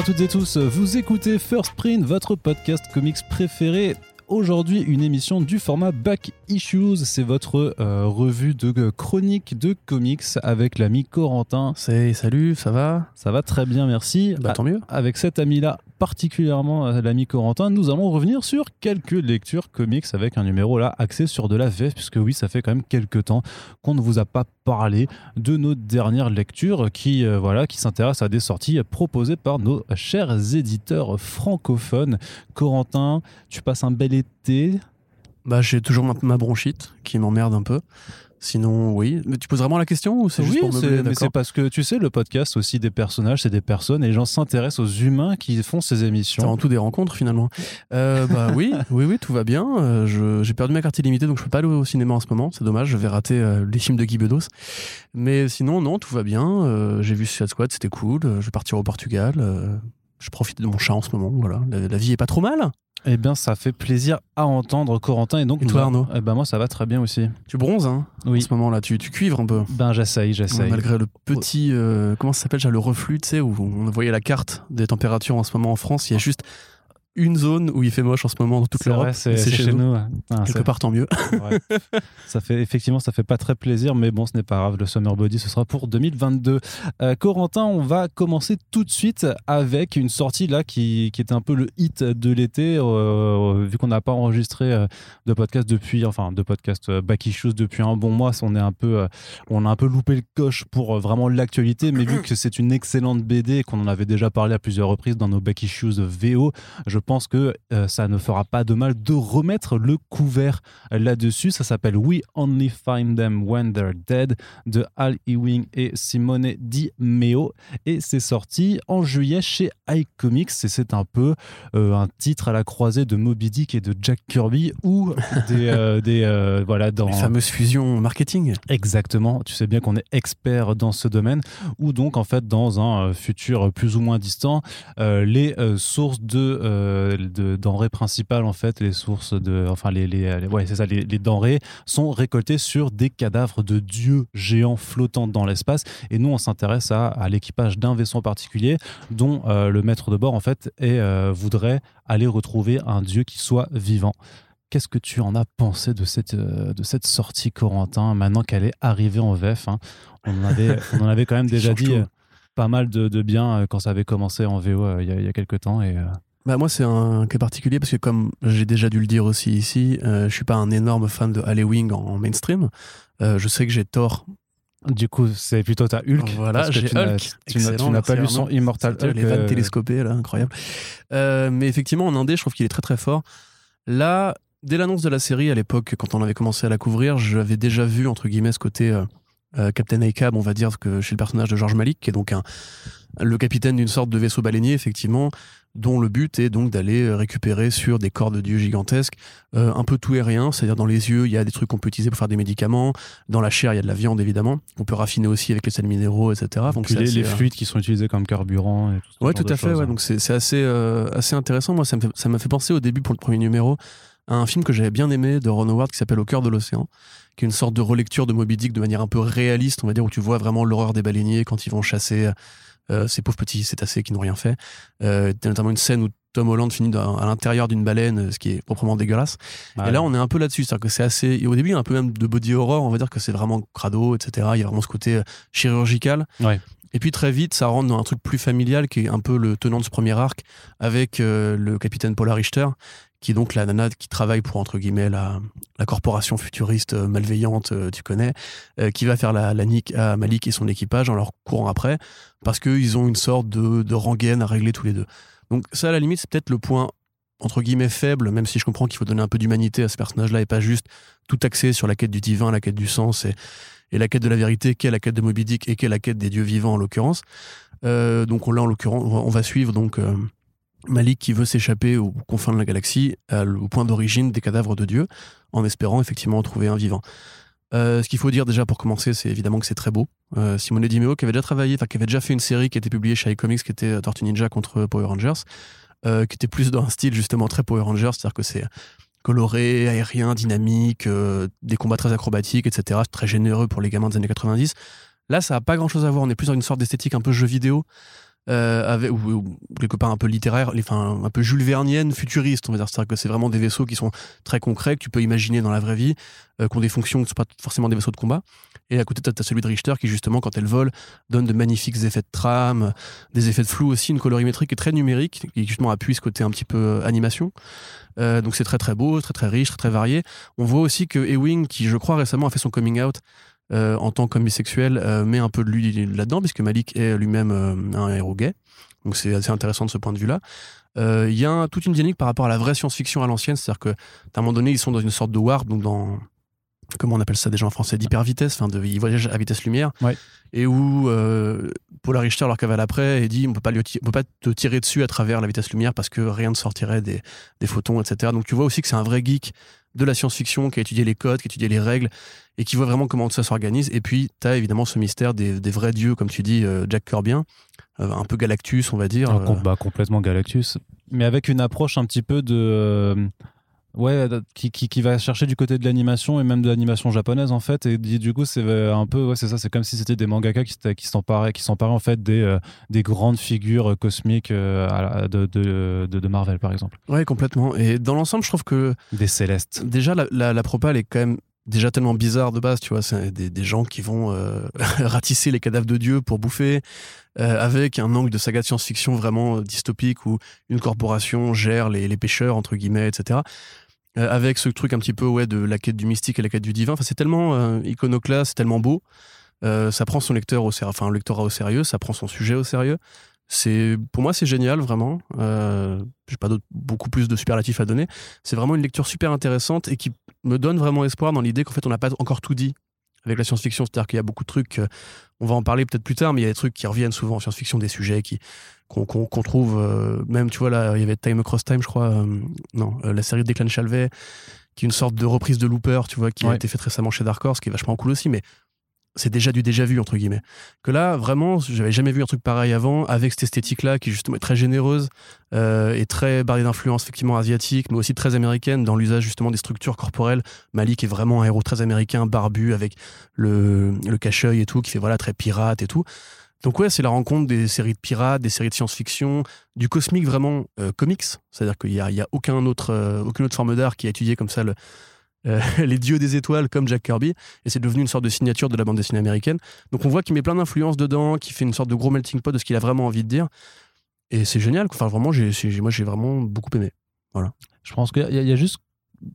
Bonjour à toutes et tous, vous écoutez First Print, votre podcast comics préféré. Aujourd'hui, une émission du format Back Issues. C'est votre euh, revue de chronique de comics avec l'ami Corentin. C'est salut, ça va? Ça va très bien, merci. Bah, tant mieux. Avec cet ami-là, particulièrement euh, l'ami Corentin, nous allons revenir sur quelques lectures comics avec un numéro là axé sur de la VF, puisque oui, ça fait quand même quelques temps qu'on ne vous a pas parlé de nos dernières lectures qui, euh, voilà, qui s'intéressent à des sorties proposées par nos chers éditeurs francophones. Corentin, tu passes un bel été? Bah, j'ai toujours ma bronchite qui m'emmerde un peu. Sinon, oui. Mais tu poses vraiment la question ou c'est juste Oui, pour c'est- meubler mais c'est parce que tu sais, le podcast aussi des personnages, c'est des personnes et les gens s'intéressent aux humains qui font ces C'est émissions. avant tout des rencontres finalement. Euh, bah oui, oui, oui, tout va bien. Euh, je- j'ai perdu ma carte illimitée donc je peux pas aller au cinéma en ce moment. C'est dommage, je vais rater euh, les films de Guy Bedos. Mais sinon, non, tout va bien. J'ai vu Suicide Squad, c'était cool. Je vais partir au Portugal. Je profite de mon chat en ce moment. Voilà, la, la vie est pas trop mal. Eh bien, ça fait plaisir à entendre, Corentin. Et donc, Et toi, a- Arnaud Eh ben moi, ça va très bien aussi. Tu bronzes hein, en Oui. ce moment-là. Tu, tu cuivres un peu. Ben, j'essaye, j'essaye. Malgré le petit, euh, comment ça s'appelle, le reflux, tu sais, où on voyait la carte des températures en ce moment en France. Il y a juste une zone où il fait moche en ce moment dans toute l'Europe. c'est c'est chez, nous. Ah, Quelque part, tant mieux. Ouais. ça fait effectivement, ça fait pas très plaisir, mais bon, ce n'est pas grave. Le Summer Body, ce sera pour 2022. Euh, Corentin, on va commencer tout de suite avec une sortie là qui, qui était un peu le hit de l'été, euh, vu qu'on n'a pas enregistré euh, de podcast depuis, enfin, de podcast Back Issues depuis un bon mois. On est un peu, on a un peu loupé le coche pour vraiment l'actualité, mais vu que c'est une excellente BD et qu'on en avait déjà parlé à plusieurs reprises dans nos Back Issues VO, je pense que euh, ça ne fera pas de mal de remettre le couvert là-dessus. Ça s'appelle We Only Find Them When They're Dead de Al Ewing et Simone Di Meo. Et c'est sorti en juillet chez iComics. Et c'est un peu euh, un titre à la croisée de Moby Dick et de Jack Kirby ou des. euh, des voilà, dans. Les fameuses fusions marketing. Exactement, tu sais bien qu'on est expert dans ce domaine, ou donc en fait dans un futur plus ou moins distant, les sources de, de denrées principales en fait, les sources de, enfin les, les, les- ouais c'est ça, les, les denrées sont récoltées sur des cadavres de dieux géants flottants dans l'espace, et nous on s'intéresse à, à l'équipage d'un vaisseau en particulier dont euh, le maître de bord en fait est, euh, voudrait aller retrouver un dieu qui soit vivant. Qu'est-ce que tu en as pensé de cette, euh, de cette sortie, Corentin, maintenant qu'elle est arrivée en VF hein? On, en avait, on en avait quand même déjà dit euh, pas mal de, de bien euh, quand ça avait commencé en VO euh, il y, a- il y a quelques temps. Et, euh, Bah moi c'est un cas particulier parce que comme j'ai déjà dû le dire aussi ici, euh, je suis pas un énorme fan de Halloween en, en mainstream. Euh, je sais que j'ai tort. du coup, c'est plutôt ta Hulk. Voilà, parce que j'ai tu Hulk. Tu n'as- tu Excellent, n'as pas lu son. Immortal Hulk. Les vannes euh, télescopées là, incroyable. Euh, mais effectivement en indé, je trouve qu'il est très très fort. Là, dès l'annonce de la série à l'époque, quand on avait commencé à la couvrir, j'avais déjà vu entre guillemets ce côté Captain Ahab, on va dire que chez le personnage de George Malik, qui est donc un, le capitaine d'une sorte de vaisseau baleinier effectivement, dont le but est donc d'aller euh, récupérer sur des corps de dieux gigantesques euh, un peu tout et rien, c'est-à-dire dans les yeux, il y a des trucs qu'on peut utiliser pour faire des médicaments, dans la chair, il y a de la viande évidemment, on peut raffiner aussi avec les sels minéraux, etc. Donc les, assez, les euh, fluides qui sont utilisés comme carburant. Et tout Ouais, tout à fait. Ouais. hein. Donc c'est assez, euh, assez intéressant. Moi, ça me fait- ça m'a fait, penser au début pour le premier numéro à un film que j'avais bien aimé de Ron Howard qui s'appelle Au cœur de l'océan, qui est une sorte de relecture de Moby Dick de manière un peu réaliste, on va dire, où tu vois vraiment l'horreur des baleiniers quand ils vont chasser euh, ces pauvres petits cétacés qui n'ont rien fait. Euh, T'as notamment une scène où Tom Holland finit dans- à l'intérieur d'une baleine, ce qui est proprement dégueulasse. Ouais. Et là, on est un peu là-dessus. C'est-à-dire que c'est assez. Et au début, il y a un peu même de body horror. On va dire que c'est vraiment crado, etc. Il y a vraiment ce côté euh, chirurgical. Ouais. Et puis très vite, ça rentre dans un truc plus familial qui est un peu le tenant de ce premier arc avec euh, le capitaine Paula Richter, qui est donc la nana qui travaille pour, entre guillemets, la, la corporation futuriste euh, malveillante, euh, tu connais, euh, qui va faire la, la nique à Malik et son équipage en leur courant après, parce qu'ils ont une sorte de, de rengaine à régler tous les deux. Donc ça, à la limite, c'est peut-être le point entre guillemets faible, même si je comprends qu'il faut donner un peu d'humanité à ce personnage-là et pas juste tout axé sur la quête du divin, la quête du sens et, et la quête de la vérité, qu'est la quête de Moby Dick et qu'est la quête des dieux vivants en l'occurrence. Donc on, là, en l'occurrence, on va- suivre donc Malik qui veut s'échapper aux confins de la galaxie, au point d'origine des cadavres de dieux, en espérant effectivement trouver un vivant. Euh, ce qu'il faut dire déjà pour commencer, c'est évidemment que c'est très beau. Euh, Simone Di Meo, qui avait déjà travaillé, qui avait déjà fait une série qui était publiée chez iComics, qui était Tortue Ninja contre Power Rangers, euh, qui était plus dans un style justement très Power Rangers, c'est-à-dire que c'est coloré, aérien, dynamique, euh, des combats très acrobatiques, etc. Très généreux pour les gamins des années 90. Là, ça n'a pas grand-chose à voir. On est plus dans une sorte d'esthétique un peu jeu vidéo, avec, ou, quelque part un peu littéraire, enfin, un peu Jules Vernienne, futuriste, on va dire. C'est-à-dire que c'est vraiment des vaisseaux qui sont très concrets, que tu peux imaginer dans la vraie vie, qui ont des fonctions qui ne sont pas forcément des vaisseaux de combat. Et à côté, tu as, celui de Richter qui, justement, quand elle vole, donne de magnifiques effets de trame, des effets de flou aussi, une colorimétrie qui est très numérique, qui justement appuie ce côté un petit peu animation. donc c'est très très beau, très très riche, très très varié. On voit aussi que Ewing, qui je crois récemment a fait son coming out, euh, en tant qu'homme bisexuel euh, met un peu de lui là-dedans, puisque Malik est lui-même euh, un héros gay. Donc c'est assez intéressant de ce point de vue-là. Il y a toute une dynamique par rapport à la vraie science-fiction à l'ancienne, c'est-à-dire qu'à un moment donné, ils sont dans une sorte de warp, donc dans comment on appelle ça déjà en français d'hyper vitesse enfin de ils voyagent à vitesse lumière et où euh, Paul Richter leur cavale après et dit on peut pas lui on peut pas te tirer dessus à travers la vitesse lumière parce que rien ne sortirait des, des photons etc donc tu vois aussi que c'est un vrai geek de la science-fiction, qui a étudié les codes, qui a étudié les règles, et qui voit vraiment comment tout ça s'organise. Et puis, tu as évidemment ce mystère des, vrais dieux, comme tu dis, euh, Jack Corbien, euh, un peu Galactus, on va dire. Ah, bah, complètement Galactus. Mais avec une approche un petit peu de Ouais, qui, qui, va chercher du côté de l'animation et même de l'animation japonaise en fait. Et du coup, c'est euh, un peu, ouais, c'est ça, c'est comme si c'était des mangaka qui, qui s'emparaient, qui s'emparaient en fait des, euh, des grandes figures cosmiques euh, de, de, de, Marvel par exemple. Ouais, complètement. Et dans l'ensemble, je trouve que. Des célestes. Déjà, la, la, la propale est quand même déjà tellement bizarre de base, tu vois. C'est des, gens qui vont ratisser les cadavres de Dieu pour bouffer, avec un angle de saga de science-fiction vraiment dystopique où une corporation gère les, pêcheurs, entre guillemets, etc. Euh, avec ce truc un petit peu ouais, de la quête du mystique et la quête du divin. Enfin, c'est tellement euh, iconoclaste, c'est tellement beau. Euh, ça prend son lecteur au sérieux, enfin, lectorat au sérieux, ça prend son sujet au sérieux. C'est, pour moi, c'est génial, vraiment. Euh, j'ai pas beaucoup plus de superlatifs à donner. C'est vraiment une lecture super intéressante et qui me donne vraiment espoir dans l'idée qu'en fait, on n'a pas encore tout dit avec la science-fiction. C'est-à-dire qu'il y a beaucoup de trucs, on va en parler peut-être plus tard, mais il y a des trucs qui reviennent souvent en science-fiction, des sujets qui, qu'on trouve euh, même tu vois là il y avait Time Across Time je crois euh, non euh, la série de Declan Chalvet qui est une sorte de reprise de Looper tu vois qui a été faite récemment chez Dark Horse qui est vachement cool aussi mais c'est déjà du déjà vu entre guillemets. Que là vraiment j'avais jamais vu un truc pareil avant avec cette esthétique là qui justement est très généreuse et très barrée d'influence effectivement asiatique mais aussi très américaine dans l'usage justement des structures corporelles. Malik est vraiment un héros très américain barbu avec le, le cache-œil et tout qui fait voilà très pirate et tout. Donc ouais, c'est la rencontre des séries de pirates, des séries de science-fiction, du cosmique vraiment euh, comics, c'est-à-dire qu'il n'y a aucun autre, euh, aucune autre forme d'art qui a étudié comme ça le, euh, les dieux des étoiles comme Jack Kirby, et c'est devenu une sorte de signature de la bande dessinée américaine. Donc on voit qu'il met plein d'influences dedans, qu'il fait une sorte de gros melting pot de ce qu'il a vraiment envie de dire, et c'est génial. Enfin vraiment, moi j'ai vraiment beaucoup aimé. Voilà. Je pense qu'il y, a juste,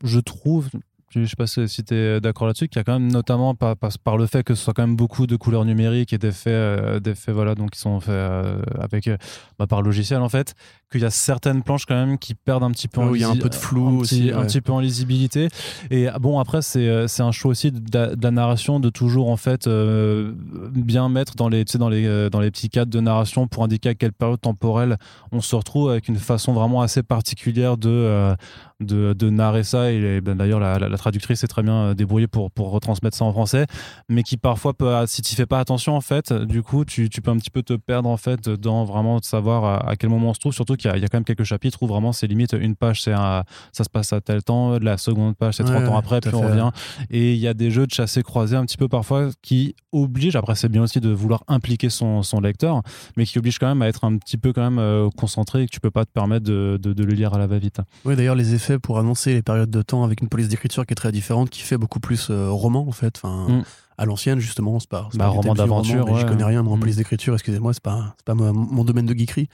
je trouve, je sais pas si tu es d'accord là-dessus, qu'il y a quand même notamment par, par, le fait que ce soit quand même beaucoup de couleurs numériques et d'effets, euh, d'effets voilà, donc qui sont faits euh, avec, euh, bah, par logiciel en fait, qu'il y a certaines planches quand même qui perdent un petit peu en il y a un peu de flou un aussi, un petit peu en lisibilité. Et bon après c'est, c'est un choix aussi de, la narration de toujours en fait bien mettre dans les, dans les dans les petits cadres de narration pour indiquer à quelle période temporelle on se retrouve avec une façon vraiment assez particulière de de, de narrer ça et ben, d'ailleurs la, la, traductrice est très bien euh, débrouillée pour, pour retransmettre ça en français mais qui parfois peut si tu fais pas attention en fait du coup tu, tu, peux un petit peu te perdre en fait dans vraiment de savoir à, quel moment on se trouve. Surtout qu'il y, y, a quand même quelques chapitres où vraiment c'est limite une page c'est ça se passe à tel temps la seconde page c'est 30 ans après puis on revient. Et il y a des jeux de chassé croisé un petit peu parfois qui obligent après c'est bien aussi de vouloir impliquer son, son, lecteur mais qui obligent quand même à être un petit peu quand même euh, concentré et que tu peux pas te permettre de, de, de le lire à la va-vite. Oui d'ailleurs les effets pour annoncer les périodes de temps avec une police d'écriture qui est très différente, qui fait beaucoup plus euh, roman en fait. Enfin, mm. à l'ancienne justement, c'est pas, bah, roman d'aventure. Ouais. Je connais rien en mm. police d'écriture, excusez-moi, c'est pas, pas mon, domaine de geekerie.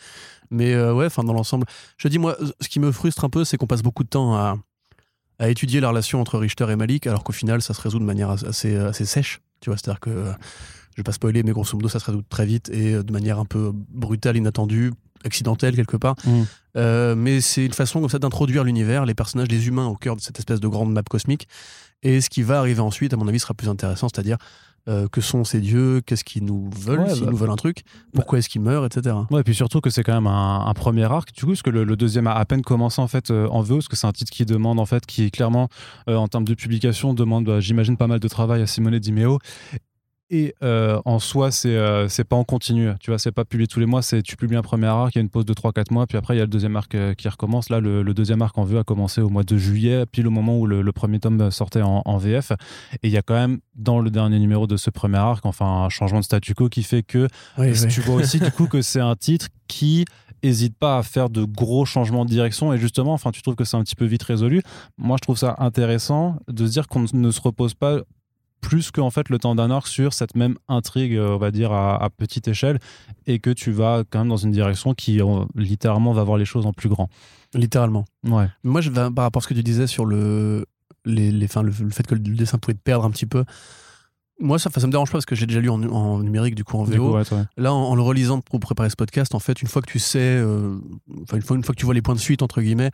Mais euh, ouais, enfin dans l'ensemble, je dis moi, ce qui me frustre un peu, c'est qu'on passe beaucoup de temps à, à étudier la relation entre Richter et Malik, alors qu'au final, ça se résout de manière assez, assez sèche. Tu vois, c'est-à-dire que je vais pas spoiler, mais grosso modo, ça se résout très vite et de manière un peu brutale, inattendue, accidentelle quelque part. Mm. Euh, mais c'est une façon comme ça d'introduire l'univers, les personnages, les humains au cœur de cette espèce de grande map cosmique. Et ce qui va arriver ensuite, à mon avis, sera plus intéressant, c'est-à-dire euh, que sont ces dieux, qu'est-ce qu'ils nous veulent, s'ils bah nous veulent un truc, pourquoi est-ce qu'ils meurent, etc. Ouais, et puis surtout que c'est quand même un, premier arc, du coup, parce que le, deuxième a à peine commencé en fait euh, en VO, parce que c'est un titre qui demande en fait, qui clairement, en termes de publication, demande, bah, j'imagine, pas mal de travail à Simone Dimeo. Et euh, en soi, c'est euh, pas en continu. Tu vois, c'est pas publié tous les mois. C'est tu publies un premier arc, il y a une pause de 3-4 mois, puis après il y a le deuxième arc euh, qui recommence. Là, le, le deuxième arc en vue a commencé au mois de juillet, pile au moment où le, le premier tome sortait en, en VF. Et il y a quand même dans le dernier numéro de ce premier arc, enfin un changement de statu quo qui fait que Oui, oui. tu vois aussi du coup que c'est un titre qui hésite pas à faire de gros changements de direction et justement enfin tu trouves que c'est un petit peu vite résolu moi je trouve ça intéressant de se dire qu'on ne se repose pas plus que en fait le temps d'un arc sur cette même intrigue euh, on va dire à, à petite échelle et que tu vas quand même dans une direction qui littéralement va voir les choses en plus grand Littéralement. ouais Moi, je, vais- par rapport à ce que tu disais sur le, les, les, enfin, le, le fait que le dessin pouvait te perdre un petit peu, moi, ça, ça me dérange pas parce que j'ai déjà lu en, en numérique, du coup, en coup, VO. ouais, ouais. Là, en, en le relisant pour préparer ce podcast, en fait, une fois que tu sais, euh, enfin, une, fois, une fois que tu vois les points de suite, entre guillemets,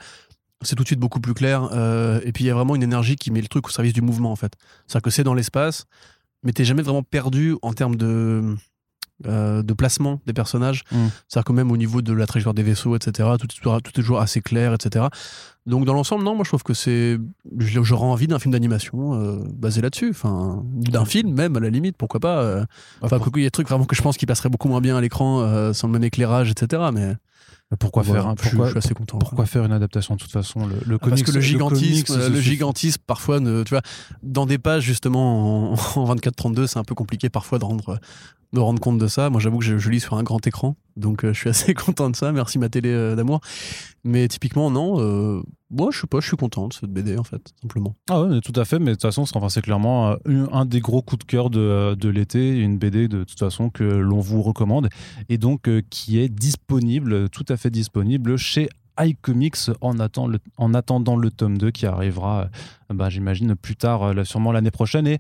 c'est tout de suite beaucoup plus clair. euh, et puis, il y a vraiment une énergie qui met le truc au service du mouvement, en fait. C'est-à-dire que c'est dans l'espace, mais t'es jamais vraiment perdu en termes de, euh, de placement des personnages. Mm. C'est-à-dire que même au niveau de la trajectoire des vaisseaux, etc., tout, est toujours- tout est toujours assez clair, etc. Donc, dans l'ensemble, non, moi, je trouve que c'est. je- J'aurais envie d'un film d'animation euh, basé là-dessus. Enfin, d'un film, même, à la limite, pourquoi pas. euh, Enfin, quoique, il y a des trucs vraiment que je pense qui passeraient beaucoup moins bien à l'écran sans le même éclairage, etc. Mais pourquoi voilà, faire suis- pourquoi, je suis assez content. pourquoi faire une adaptation de toute façon le, le Parce que le gigantisme, comics, le gigantisme parfois, ne, tu vois, dans des pages justement en, en 24-32, c'est un peu compliqué parfois de rendre, de rendre compte de ça. Moi, j'avoue que je, lis sur un grand écran, donc euh, je suis assez content de ça. Merci ma télé euh, d'amour. Mais typiquement, non. Euh, moi, je sais pas, je suis content de cette BD en fait, simplement. Ah ouais, tout à fait, mais de toute façon, c'est clairement euh, un, des gros coups de cœur de, euh, de l'été, une BD de toute façon que l'on vous recommande, et donc euh, qui est disponible, tout à fait disponible chez iComics en, le- en attendant le tome 2 qui arrivera, euh, bah, j'imagine, plus tard, euh, sûrement l'année prochaine. Et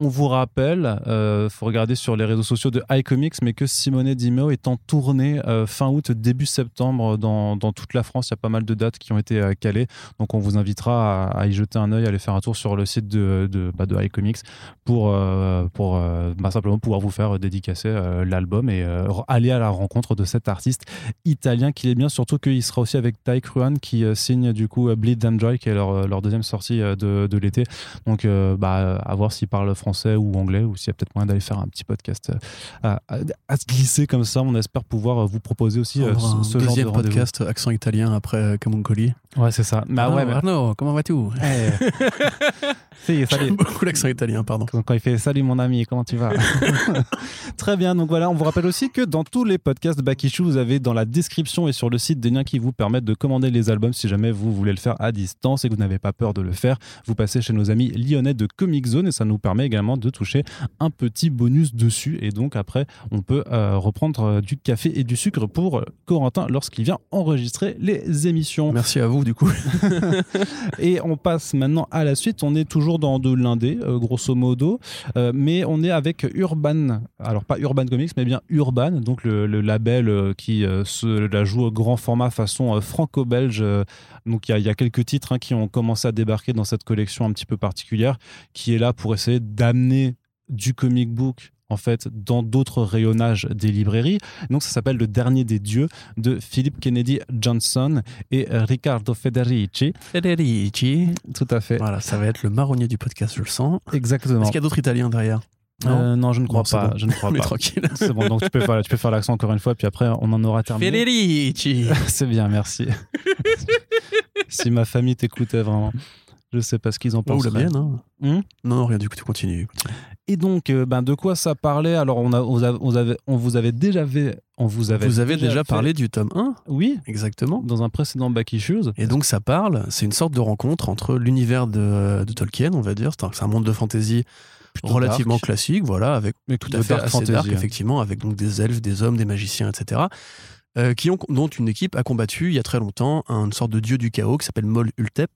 on vous rappelle, il faut regarder sur les réseaux sociaux de iComics, mais que Simone Dimeo est en tournée euh, fin août, début septembre dans, toute la France. Il y a pas mal de dates qui ont été euh, calées. Donc on vous invitera à, y jeter un œil, à aller faire un tour sur le site de, de, bah, iComics pour, euh, pour euh, bah, simplement pouvoir vous faire dédicacer euh, l'album et euh, aller à la rencontre de cet artiste italien qu'il est bien, surtout qu'il sera aussi avec Tai Cruan qui euh, signe du coup euh, Bleed and Joy qui est leur, deuxième sortie euh, de, l'été. Donc euh, bah, à voir s'il parle français ou anglais ou s'il y a peut-être moyen d'aller faire un petit podcast euh, à, à- à se glisser comme ça. On espère pouvoir euh, vous proposer aussi euh, ce, genre de podcast accent italien après euh, Camuncoli. Ouais, c'est ça. Bah ouais, mais... Arnaud, comment vas-tu? Eh. Si. J'aime beaucoup l'accent italien, pardon. Quand quand il fait Salut mon ami, comment tu vas? Très bien, donc voilà, on vous rappelle aussi que dans tous les podcasts Issue, vous avez dans la description et sur le site des liens qui vous permettent de commander les albums si jamais vous voulez le faire à distance et que vous n'avez pas peur de le faire. Vous passez chez nos amis lyonnais de Comic Zone et ça nous permet également de toucher un petit bonus dessus. Et donc après, on peut euh, reprendre euh, du café et du sucre pour euh, Corentin lorsqu'il vient enregistrer les émissions. Merci à vous, du coup. Et on passe maintenant à la suite. On est toujours dans de l'indé, euh, grosso modo, Euh, mais on est avec Urban. Alors pas Urban Comics, mais bien Urban, donc le, le label qui se la joue au grand format façon franco-belge. Donc il y, a- il y a quelques titres hein, qui ont commencé à débarquer dans cette collection un petit peu particulière, qui est là pour essayer d'amener du comic book en fait dans d'autres rayonnages des librairies. Donc ça s'appelle Le Dernier des Dieux de Philip Kennedy Johnson et Riccardo Federici. Federici. Tout à fait. Voilà, ça va être le marronnier du podcast, je le sens. Exactement. Est-ce qu'il y a d'autres Italiens derrière? Euh, non, je ne crois pas. bon. Je ne crois pas. tranquille. C'est bon, donc tu peux faire, tu peux faire l'accent encore une fois, puis après on en aura terminé. Federici. C'est bien, merci. si ma famille t'écoutait vraiment, je sais pas ce qu'ils en Oh, pensent. la mienne, hein. Hmm Non, non, rien du coup, tu continues. continue. Et donc, euh, ben, de quoi ça parlait? Alors, on, a, on, a- on avait, on vous avait déjà fait. On vous avait Vous avez déjà parlé du tome 1 Oui, Exactement. dans un précédent Back Issues. Et donc ça parle, c'est une sorte de rencontre entre l'univers de, de Tolkien, on va dire, c'est un, monde de fantasy Plutôt relativement dark. classique, voilà, avec Mais tout à fait assez fantasy, dark, hein. effectivement, avec donc des elfes, des hommes, des magiciens, etc. euh, qui ont, dont une équipe a combattu il y a très longtemps une sorte de dieu du chaos qui s'appelle Mol Ultep,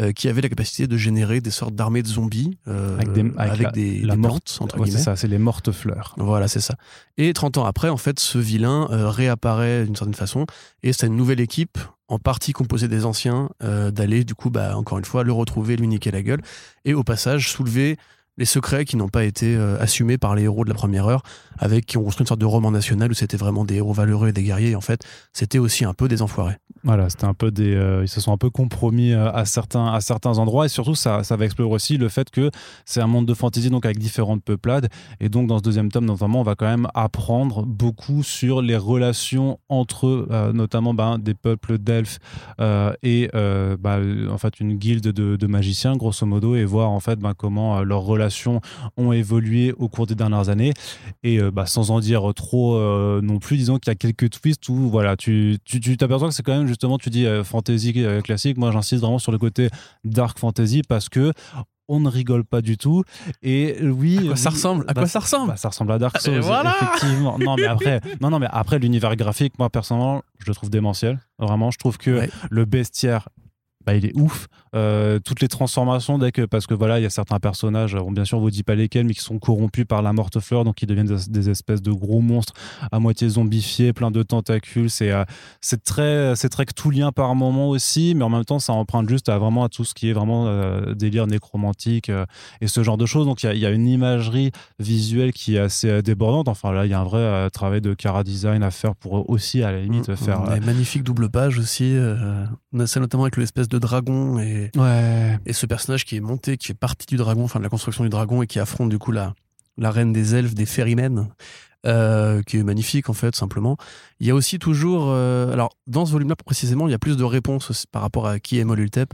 euh, qui avait la capacité de générer des sortes d'armées de zombies euh, Avec des- avec la- des, la des morte. plantes, entre Ouais, c'est guillemets. ça, c'est les mortes fleurs. Voilà, c'est ça. Et 30 ans après, en fait, ce vilain réapparaît d'une certaine façon, et c'est une nouvelle équipe, en partie composée des anciens, d'aller, du coup, bah, encore une fois, le retrouver, lui niquer la gueule, et au passage, soulever les secrets qui n'ont pas été euh, assumés par les héros de la première heure, avec qui ont construit une sorte de roman national où c'était vraiment des héros valeureux et des guerriers. En fait, c'était aussi un peu des enfoirés. Voilà, c'était un peu des, euh, ils se sont un peu compromis euh, à certains à certains endroits et surtout ça, ça va explorer aussi le fait que c'est un monde de fantasy donc avec différentes peuplades et donc dans ce deuxième tome notamment on va quand même apprendre beaucoup sur les relations entre notamment ben, des peuples d'elfes et bah, en fait une guilde de, magiciens grosso modo et voir en fait ben, comment leurs relations ont évolué au cours des dernières années. Et euh, sans en dire trop euh, non plus, disons qu'il y a quelques twists où voilà, tu t'aperçois tu, que c'est quand même justement, tu dis euh, fantasy classique. Moi, j'insiste vraiment sur le côté dark fantasy parce que on ne rigole pas du tout. Et oui, à quoi ça ressemble? À quoi bah, ça ressemble? bah, Ça ressemble à Dark Souls, effectivement. Non, mais après, non, non, mais après l'univers graphique, moi personnellement, je le trouve démentiel. Vraiment, je trouve que le bestiaire bah, il est ouf. Euh, toutes les transformations, dès que, parce que voilà, il y a certains personnages, bien sûr, on vous dit pas lesquels, mais qui sont corrompus par la morte fleur, donc ils deviennent des, espèces de gros monstres à moitié zombifiés, plein de tentacules. C'est euh, c'est très, c'est très lien par moment aussi, mais en même temps, ça emprunte juste à vraiment à tout ce qui est vraiment euh, délire nécromantique et ce genre de choses. Donc il y, y, a une imagerie visuelle qui est assez débordante. Enfin là, il y a un vrai travail de cara design à faire pour aussi, à la limite, mm, faire. Mm. magnifique double page aussi. on a ça notamment avec l'espèce de dragon et, et ce personnage qui est monté, qui fait partie du dragon, enfin de la construction du dragon et qui affronte du coup la, la reine des elfes, des ferrymen. Euh, qui est magnifique en fait simplement. Il y a aussi toujours, euh, alors dans ce volume-là précisément, il y a plus de réponses par rapport à qui est Molultep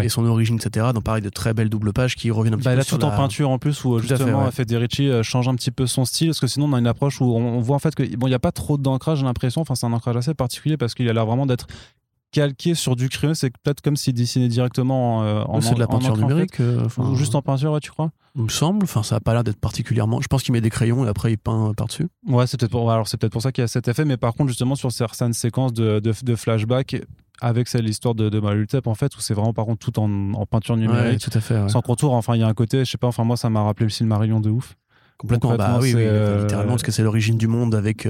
et son origine, etc. Dans pareil de très belles doubles pages qui reviennent un petit bah, peu. Là, tout en peinture en plus où justement Federici euh, change un petit peu son style parce que sinon on a une approche où on, voit en fait que bon il n'y a pas trop d'ancrage j'ai l'impression. Enfin c'est un ancrage assez particulier parce qu'il a l'air vraiment d'être calqué sur du crayon, c'est peut-être comme s'il dessinait directement en, euh, en C'est de la peinture numérique. Euh, ou juste en peinture, tu crois? Il me semble. Enfin, ça a pas l'air d'être particulièrement. Je pense qu'il met des crayons et après il peint par-dessus. Ouais, c'est peut-être pour... Alors, peut-être pour ça qu'il y a cet effet. Mais par contre, justement, sur certaines séquences de, de, flashback, avec celle l'histoire de, de Malutep en fait où c'est vraiment par contre tout en, en peinture numérique tout à fait sans contour enfin il y a un côté je sais pas enfin moi ça m'a rappelé le Silmarillion de ouf complètement, bah oui, oui littéralement parce que c'est l'origine du monde avec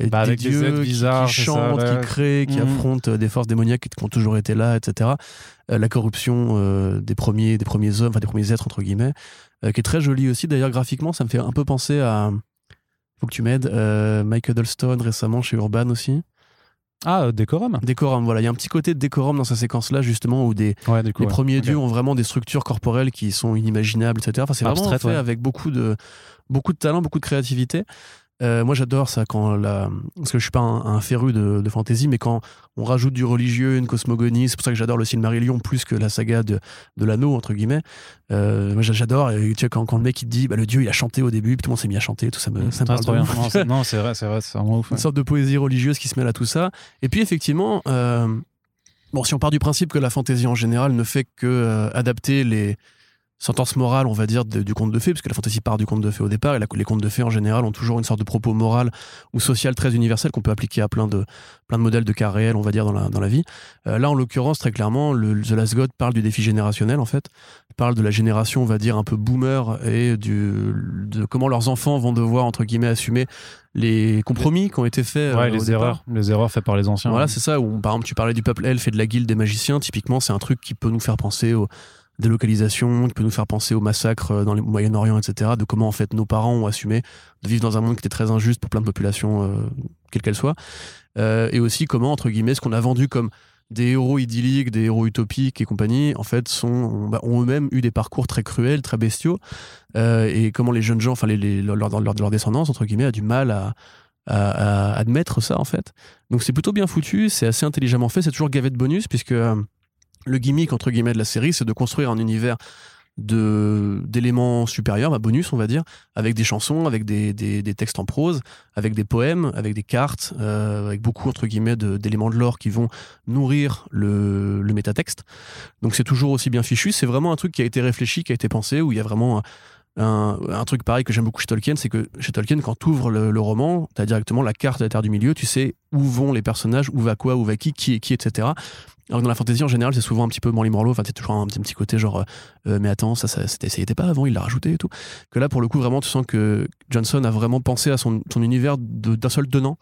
bah, avec des dieux bizarres, qui, chantent, qui créent, qui mhm. affrontent euh, des forces démoniaques qui ont toujours été là, etc. Euh, la corruption euh, des premiers, des premiers hommes, enfin des premiers êtres entre guillemets, qui est très jolie aussi. D'ailleurs, graphiquement, ça me fait un peu penser à. Faut que tu m'aides. Mike Huddlestone récemment chez Urban aussi. Ah, Décorum Décorum, voilà. Il y a un petit côté de Décorum dans sa séquence-là, justement, où des, les premiers dieux ont vraiment des structures corporelles qui sont inimaginables, etc. Enfin, c'est vraiment fait avec beaucoup de, beaucoup de talent, beaucoup de créativité. Euh, moi, j'adore ça quand la... parce que je suis pas un, féru de, de, fantasy, mais quand on rajoute du religieux, une cosmogonie, c'est pour ça que j'adore le Silmarillion plus que la saga de, de l'anneau entre guillemets. Euh, moi, j'adore. Tu sais, quand, quand, le mec il te dit, bah, le dieu il a chanté au début, puis tout le monde s'est mis à chanter, tout ça me, ça me parle Non, c'est vrai, c'est vrai, c'est vraiment ouf. Une sorte de poésie religieuse qui se mêle à tout ça. Et puis effectivement. Euh, bon, si on part du principe que la fantaisie en général ne fait que adapter les, sentence morale, on va dire, du conte de fées, parce que la fantaisie part du conte de fées au départ, et les contes de fées en général ont toujours une sorte de propos moral ou social très universel qu'on peut appliquer à plein de, plein de modèles de cas réels, on va dire, dans la, dans la vie. Euh, là, en l'occurrence, très clairement, le, The Last God parle du défi générationnel, en fait, parle de la génération, on va dire, un peu boomer, et du, de comment leurs enfants vont devoir, entre guillemets, assumer les compromis qui ont été faits. Ouais, euh, les erreurs, les erreurs faites par les anciens. Voilà, c'est ça. Où, par exemple, tu parlais du peuple elfe et de la guilde des magiciens. Typiquement, c'est un truc qui peut nous faire penser au, délocalisation, qui peut nous faire penser au massacre euh, dans le Moyen-Orient, etc., de comment en fait nos parents ont assumé de vivre dans un monde qui était très injuste pour plein de populations, euh, quelles qu'elles soient, euh, et aussi comment, entre guillemets, ce qu'on a vendu comme des héros idylliques, des héros utopiques et compagnie, en fait, sont, bah, ont eux-mêmes eu des parcours très cruels, très bestiaux, et comment les jeunes gens, enfin, les, les, leur, descendance, entre guillemets, a du mal à, à, admettre ça, en fait. Donc c'est plutôt bien foutu, c'est assez intelligemment fait, c'est toujours gavé de bonus, puisque le gimmick entre guillemets de la série, c'est de construire un univers de d'éléments supérieurs, bah bonus on va dire, avec des chansons, avec des, des, textes en prose, avec des poèmes, avec des cartes, euh, avec beaucoup entre guillemets d'éléments de, l'or qui vont nourrir le, le métatexte. Donc c'est toujours aussi bien fichu. C'est vraiment un truc qui a été réfléchi, qui a été pensé, où il y a vraiment un, truc pareil que j'aime beaucoup chez Tolkien, c'est que chez Tolkien, quand tu ouvres le, roman, tu as directement la carte de la Terre du Milieu, tu sais où vont les personnages, où va quoi, où va qui, qui est qui, etc. Alors que dans la fantasy en général, c'est souvent un petit peu Morley Morlow, enfin, c'est toujours un, petit côté genre, euh, euh, mais attends, ça, ça, c'était, pas avant, il l'a rajouté et tout. Que là, pour le coup, vraiment, tu sens que Johnson a vraiment pensé à son, son univers d'un seul tenant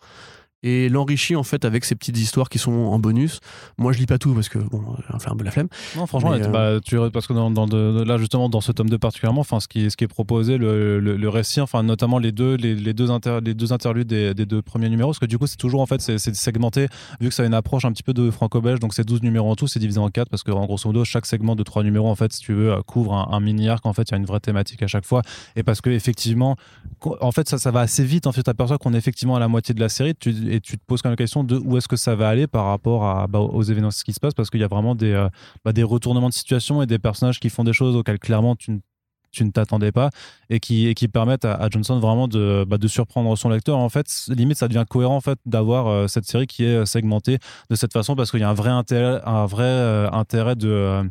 et l'enrichit en fait avec ces petites histoires qui sont en bonus. Moi, je lis pas tout parce que bon, fait un peu la flemme. Non, franchement, bah, tu, parce que dans, dans là justement dans ce tome 2 particulièrement, enfin ce qui, ce qui est proposé, le, le, récit, enfin notamment les deux, les, les deux, inter, les deux interludes des, des, deux premiers numéros, parce que du coup c'est toujours en fait c'est segmenté vu que ça a une approche un petit peu de franco-belge, donc c'est 12 numéros en tout, c'est divisé en 4 parce que en grosso modo chaque segment de 3 numéros en fait si tu veux couvre un, mini arc en fait il y a une vraie thématique à chaque fois et parce que effectivement en fait ça, ça va assez vite en fait tu aperçois qu'on est effectivement à la moitié de la série tu, et tu te poses quand même la question de où est-ce que ça va aller par rapport à, bah, aux événements qui se passent parce qu'il y a vraiment des, euh, bah, des retournements de situation et des personnages qui font des choses auxquelles clairement tu, tu ne t'attendais pas et qui, et qui permettent à, Johnson vraiment de, bah, de surprendre son lecteur. En fait, limite, ça devient cohérent en fait d'avoir euh, cette série qui est euh, segmentée de cette façon parce qu'il y a un vrai un vrai intérêt de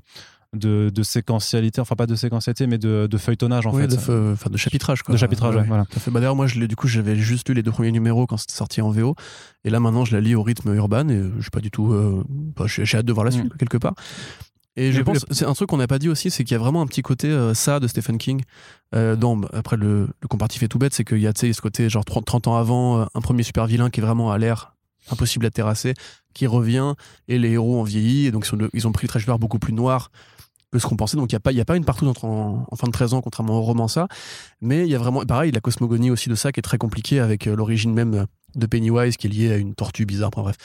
de, de, séquentialité, enfin pas de séquentialité, mais de, de feuilletonnage en fait. De, de chapitrage quoi. De chapitrage, voilà. Bah, D'ailleurs, moi, je du coup, j'avais juste lu les deux premiers numéros quand c'était sorti en VO, et là maintenant, je la lis au rythme urbain, et je suis pas du tout. Euh, bah, j'ai hâte de voir la suite mm. quelque part. Et je pense, c'est un truc qu'on n'a pas dit aussi, c'est qu'il y a vraiment un petit côté euh, ça de Stephen King. Euh, dans, après, le, le comparatif est tout bête, c'est qu'il y a ce côté, genre 30, 30 ans avant, un premier super vilain qui est vraiment à l'air impossible à terrasser, qui revient, et les héros ont vieilli, et donc ils ont, ils ont pris le trajectoire beaucoup plus noir, ce qu'on pensait. Donc il n'y a, pas, y a pas une partout en, en, fin de 13 ans, contrairement au roman ça. Mais il y a vraiment, pareil, la cosmogonie aussi de ça qui est très compliquée avec euh, l'origine même de Pennywise qui est liée à une tortue bizarre. Bref,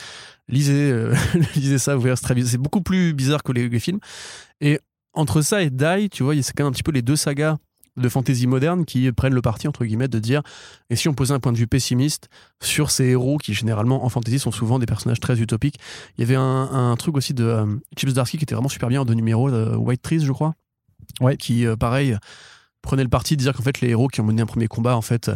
lisez, euh, lisez ça, vous verrez, c'est très bizarre. C'est beaucoup plus bizarre que les, les, films. Et entre ça et Die, tu vois, c'est quand même un petit peu les deux sagas de fantasy moderne qui prennent le parti, entre guillemets, de dire et si on posait un point de vue pessimiste sur ces héros qui, généralement, en fantasy, sont souvent des personnages très utopiques. Il y avait un, truc aussi de euh, Chips Darsky qui était vraiment super bien en deux numéros, de White Trees, je crois. Ouais. Qui, euh, pareil, prenait le parti de dire qu'en fait, les héros qui ont mené un premier combat, en fait,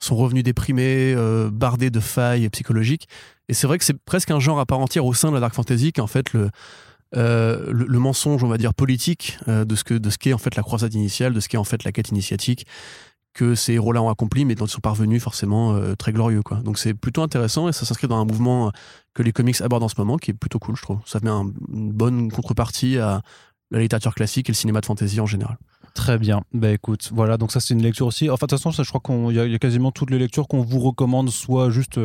sont revenus déprimés, euh, bardés de failles psychologiques. Et c'est vrai que c'est presque un genre à part entière au sein de la dark fantasy qu'en fait, le, euh, le, mensonge, on va dire, politique euh, de ce qu'est en fait la croisade initiale, de ce qu'est en fait la quête initiatique que ces héros-là ont accompli, mais dont ils sont parvenus forcément euh, très glorieux. Quoi. Donc c'est plutôt intéressant et ça s'inscrit dans un mouvement que les comics abordent en ce moment, qui est plutôt cool, je trouve. Ça met une bonne contrepartie à la littérature classique et le cinéma de fantasy en général. Très bien. Bah écoute, voilà, donc ça c'est une lecture aussi. Enfin, de toute façon, ça, je crois qu'il y, a quasiment toutes les lectures qu'on vous recommande, soit juste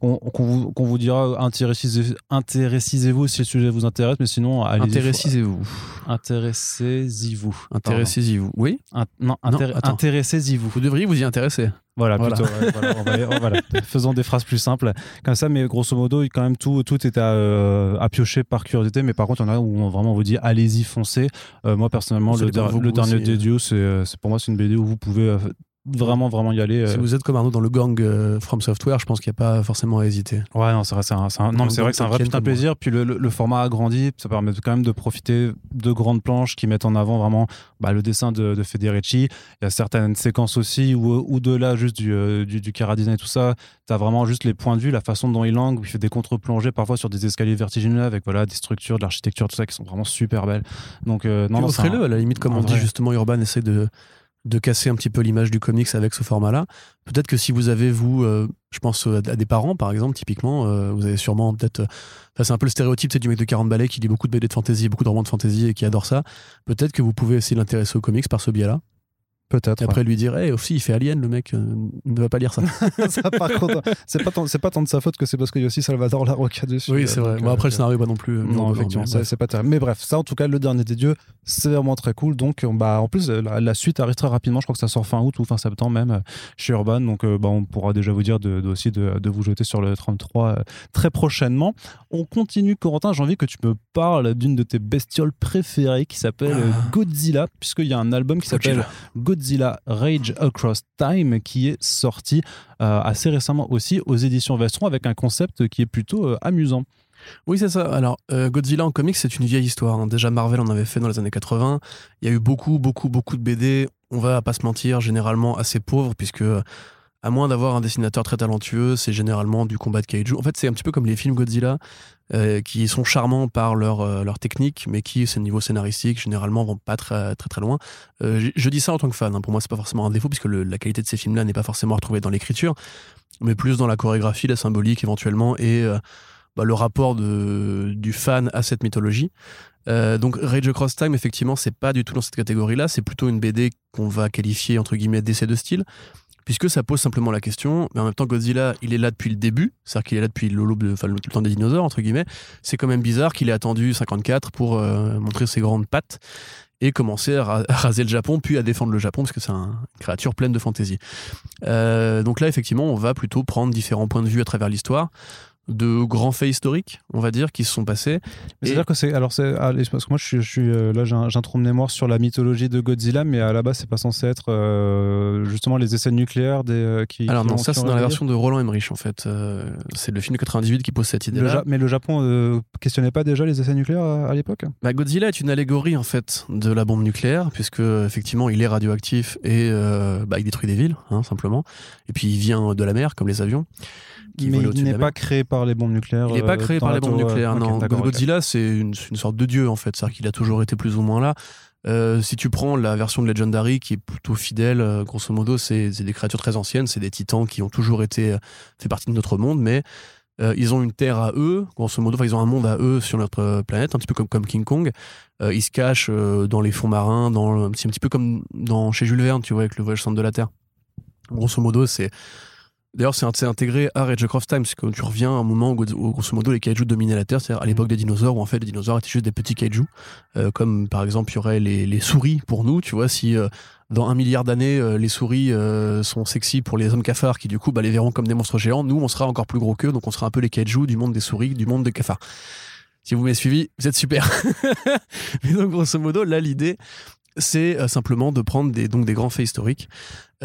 qu'on vous, vous, dira intéressez-vous si le sujet vous intéresse, mais sinon, Intéressez-vous. Intéressez-y-vous. Intéressez-y-vous. Oui Non, intéressez-y-vous. Vous devriez vous y intéresser. Voilà, plutôt. voilà, Faisons des phrases plus simples. Comme ça, mais grosso modo, quand même, tout, tout est à, euh, à piocher par curiosité. Mais par contre, il y en a où on, vraiment vous dit allez-y, foncez. Euh, moi, personnellement, le, le dernier des dieux, c'est pour moi, c'est une BD où vous pouvez vraiment vraiment y aller. Si euh. vous êtes comme Arnaud dans le gang euh, From Software, je pense qu'il n'y a pas forcément à hésiter. Ouais, non, c'est vrai, c'est un, non, c'est vrai que c'est un vrai putain plaisir. Puis le, le, format agrandi, ça permet quand même de profiter de grandes planches qui mettent en avant vraiment bah, le dessin de, de, Federici. Il y a certaines séquences aussi où, ou de là juste du, euh, du, du et tout ça, tu as vraiment juste les points de vue, la façon dont il langue, où il fait des contre-plongées parfois sur des escaliers vertigineux avec voilà des structures, de l'architecture, tout ça qui sont vraiment super belles. Donc non, non offrez-le à la limite comme on dit justement Urban essaie de de casser un petit peu l'image du comics avec ce format-là. Peut-être que si vous avez, vous, euh, je pense à des parents, par exemple, typiquement, euh, vous avez sûrement peut-être. Euh, c'est un peu le stéréotype du mec de 40 balais qui lit beaucoup de BD de fantasy, beaucoup de romans de fantasy et qui adore ça. Peut-être que vous pouvez essayer de l'intéresser aux comics par ce biais-là. Peut-être. Et après lui dire, eh, aussi, il fait Alien, le mec, euh, ne va pas lire ça. ça par contre, c'est pas, tant, pas tant de sa faute que c'est parce qu'il y a aussi Salvador Larocca dessus. Oui, c'est vrai. bon, après, le scénario, pas non plus. non, effectivement, c'est pas terrible. Mais bref, ça, en tout cas, Le Dernier des Dieux, c'est vraiment très cool. Donc, bah, en plus, la, suite arrive très rapidement. Je crois que ça sort fin août ou fin septembre même chez Urban. Donc, bah, on pourra déjà vous dire de, aussi de, de, vous jeter sur le 33 très prochainement. On continue, Corentin. J'ai envie que tu me parles d'une de tes bestioles préférées qui s'appelle ah. Godzilla, puisqu'il y a un album qui s'appelle Godzilla Rage Across Time qui est sorti euh, assez récemment aussi aux éditions Vestron avec un concept qui est plutôt euh, amusant. Oui, c'est ça. Alors, euh, Godzilla en comics, c'est une vieille histoire. Hein. Déjà, Marvel en avait fait dans les années 80. Il y a eu beaucoup, beaucoup, beaucoup de BD. On va pas se mentir, généralement assez pauvres, puisque à moins d'avoir un dessinateur très talentueux, c'est généralement du combat de kaiju. En fait, c'est un petit peu comme les films Godzilla, euh, qui sont charmants par leur, euh, leur technique, mais qui, c'est niveau scénaristique, généralement vont pas très très, très loin. Euh, je, dis ça en tant que fan. Hein. Pour moi, c'est pas forcément un défaut, puisque la qualité de ces films-là n'est pas forcément retrouvée dans l'écriture, mais plus dans la chorégraphie, la symbolique éventuellement, et bah, le rapport du fan à cette mythologie. donc Rage Across Time, effectivement, c'est pas du tout dans cette catégorie-là. C'est plutôt une BD qu'on va qualifier entre guillemets d'essai de style puisque ça pose simplement la question, mais en même temps Godzilla, il est là depuis le début, c'est-à-dire qu'il est là depuis le, enfin, le temps des dinosaures, entre guillemets, c'est quand même bizarre qu'il ait attendu 54 pour euh, montrer ses grandes pattes et commencer à, raser le Japon, puis à défendre le Japon, parce que c'est une créature pleine de fantaisie. Euh, donc là, effectivement, on va plutôt prendre différents points de vue à travers l'histoire de grands faits historiques, on va dire, qui se sont passés. C'est-à-dire que c'est. Alors, c'est. Parce que moi, je suis, euh, là, j'ai un, trou de mémoire sur la mythologie de Godzilla, mais à la base, c'est pas censé être euh, justement les essais nucléaires des, euh, qui. Alors, non, ça, c'est dans la version de Roland Emmerich, en fait. c'est le film de 98 qui pose cette idée-là. Mais le Japon questionnait pas déjà les essais nucléaires à, l'époque? Bah, Godzilla est une allégorie, en fait, de la bombe nucléaire, puisque, effectivement, il est radioactif et bah, il détruit des villes, hein, simplement. Et puis, il vient de la mer, comme les avions mais il n'est pas créé par les bombes nucléaires. Il n'est pas euh, créé par les bombes nucléaires, non. Godzilla, c'est une, sorte de dieu, en fait. C'est-à-dire qu'il a toujours été plus ou moins là. Euh, si tu prends la version de Legendary qui est plutôt fidèle, euh, grosso modo, c'est des créatures très anciennes, c'est des titans qui ont toujours été fait partie de notre monde, mais ils ont une terre à eux, grosso modo, enfin ils ont un monde à eux sur notre planète, un petit peu comme, comme King Kong. ils se cachent dans les fonds marins, dans c'est un petit peu comme dans chez Jules Verne, tu vois, avec le voyage centre de la Terre. Grosso modo, c'est D'ailleurs, c'est intégré à Rage of Time, parce que tu reviens à un moment où, grosso modo, les kaiju dominaient la Terre, c'est-à-dire à, l'époque des dinosaures, où en fait les dinosaures étaient juste des petits kaiju, euh, comme par exemple il y aurait les, souris pour nous, tu vois, si euh, dans un milliard d'années euh, les souris sont sexy pour les hommes cafards, qui du coup bah, les verront comme des monstres géants, nous on sera encore plus gros qu'eux, donc on sera un peu les kaiju du monde des souris, du monde des cafards. Si vous m'avez suivi, vous êtes super. Mais donc grosso modo, là l'idée, c'est simplement de prendre des, donc, des grands faits historiques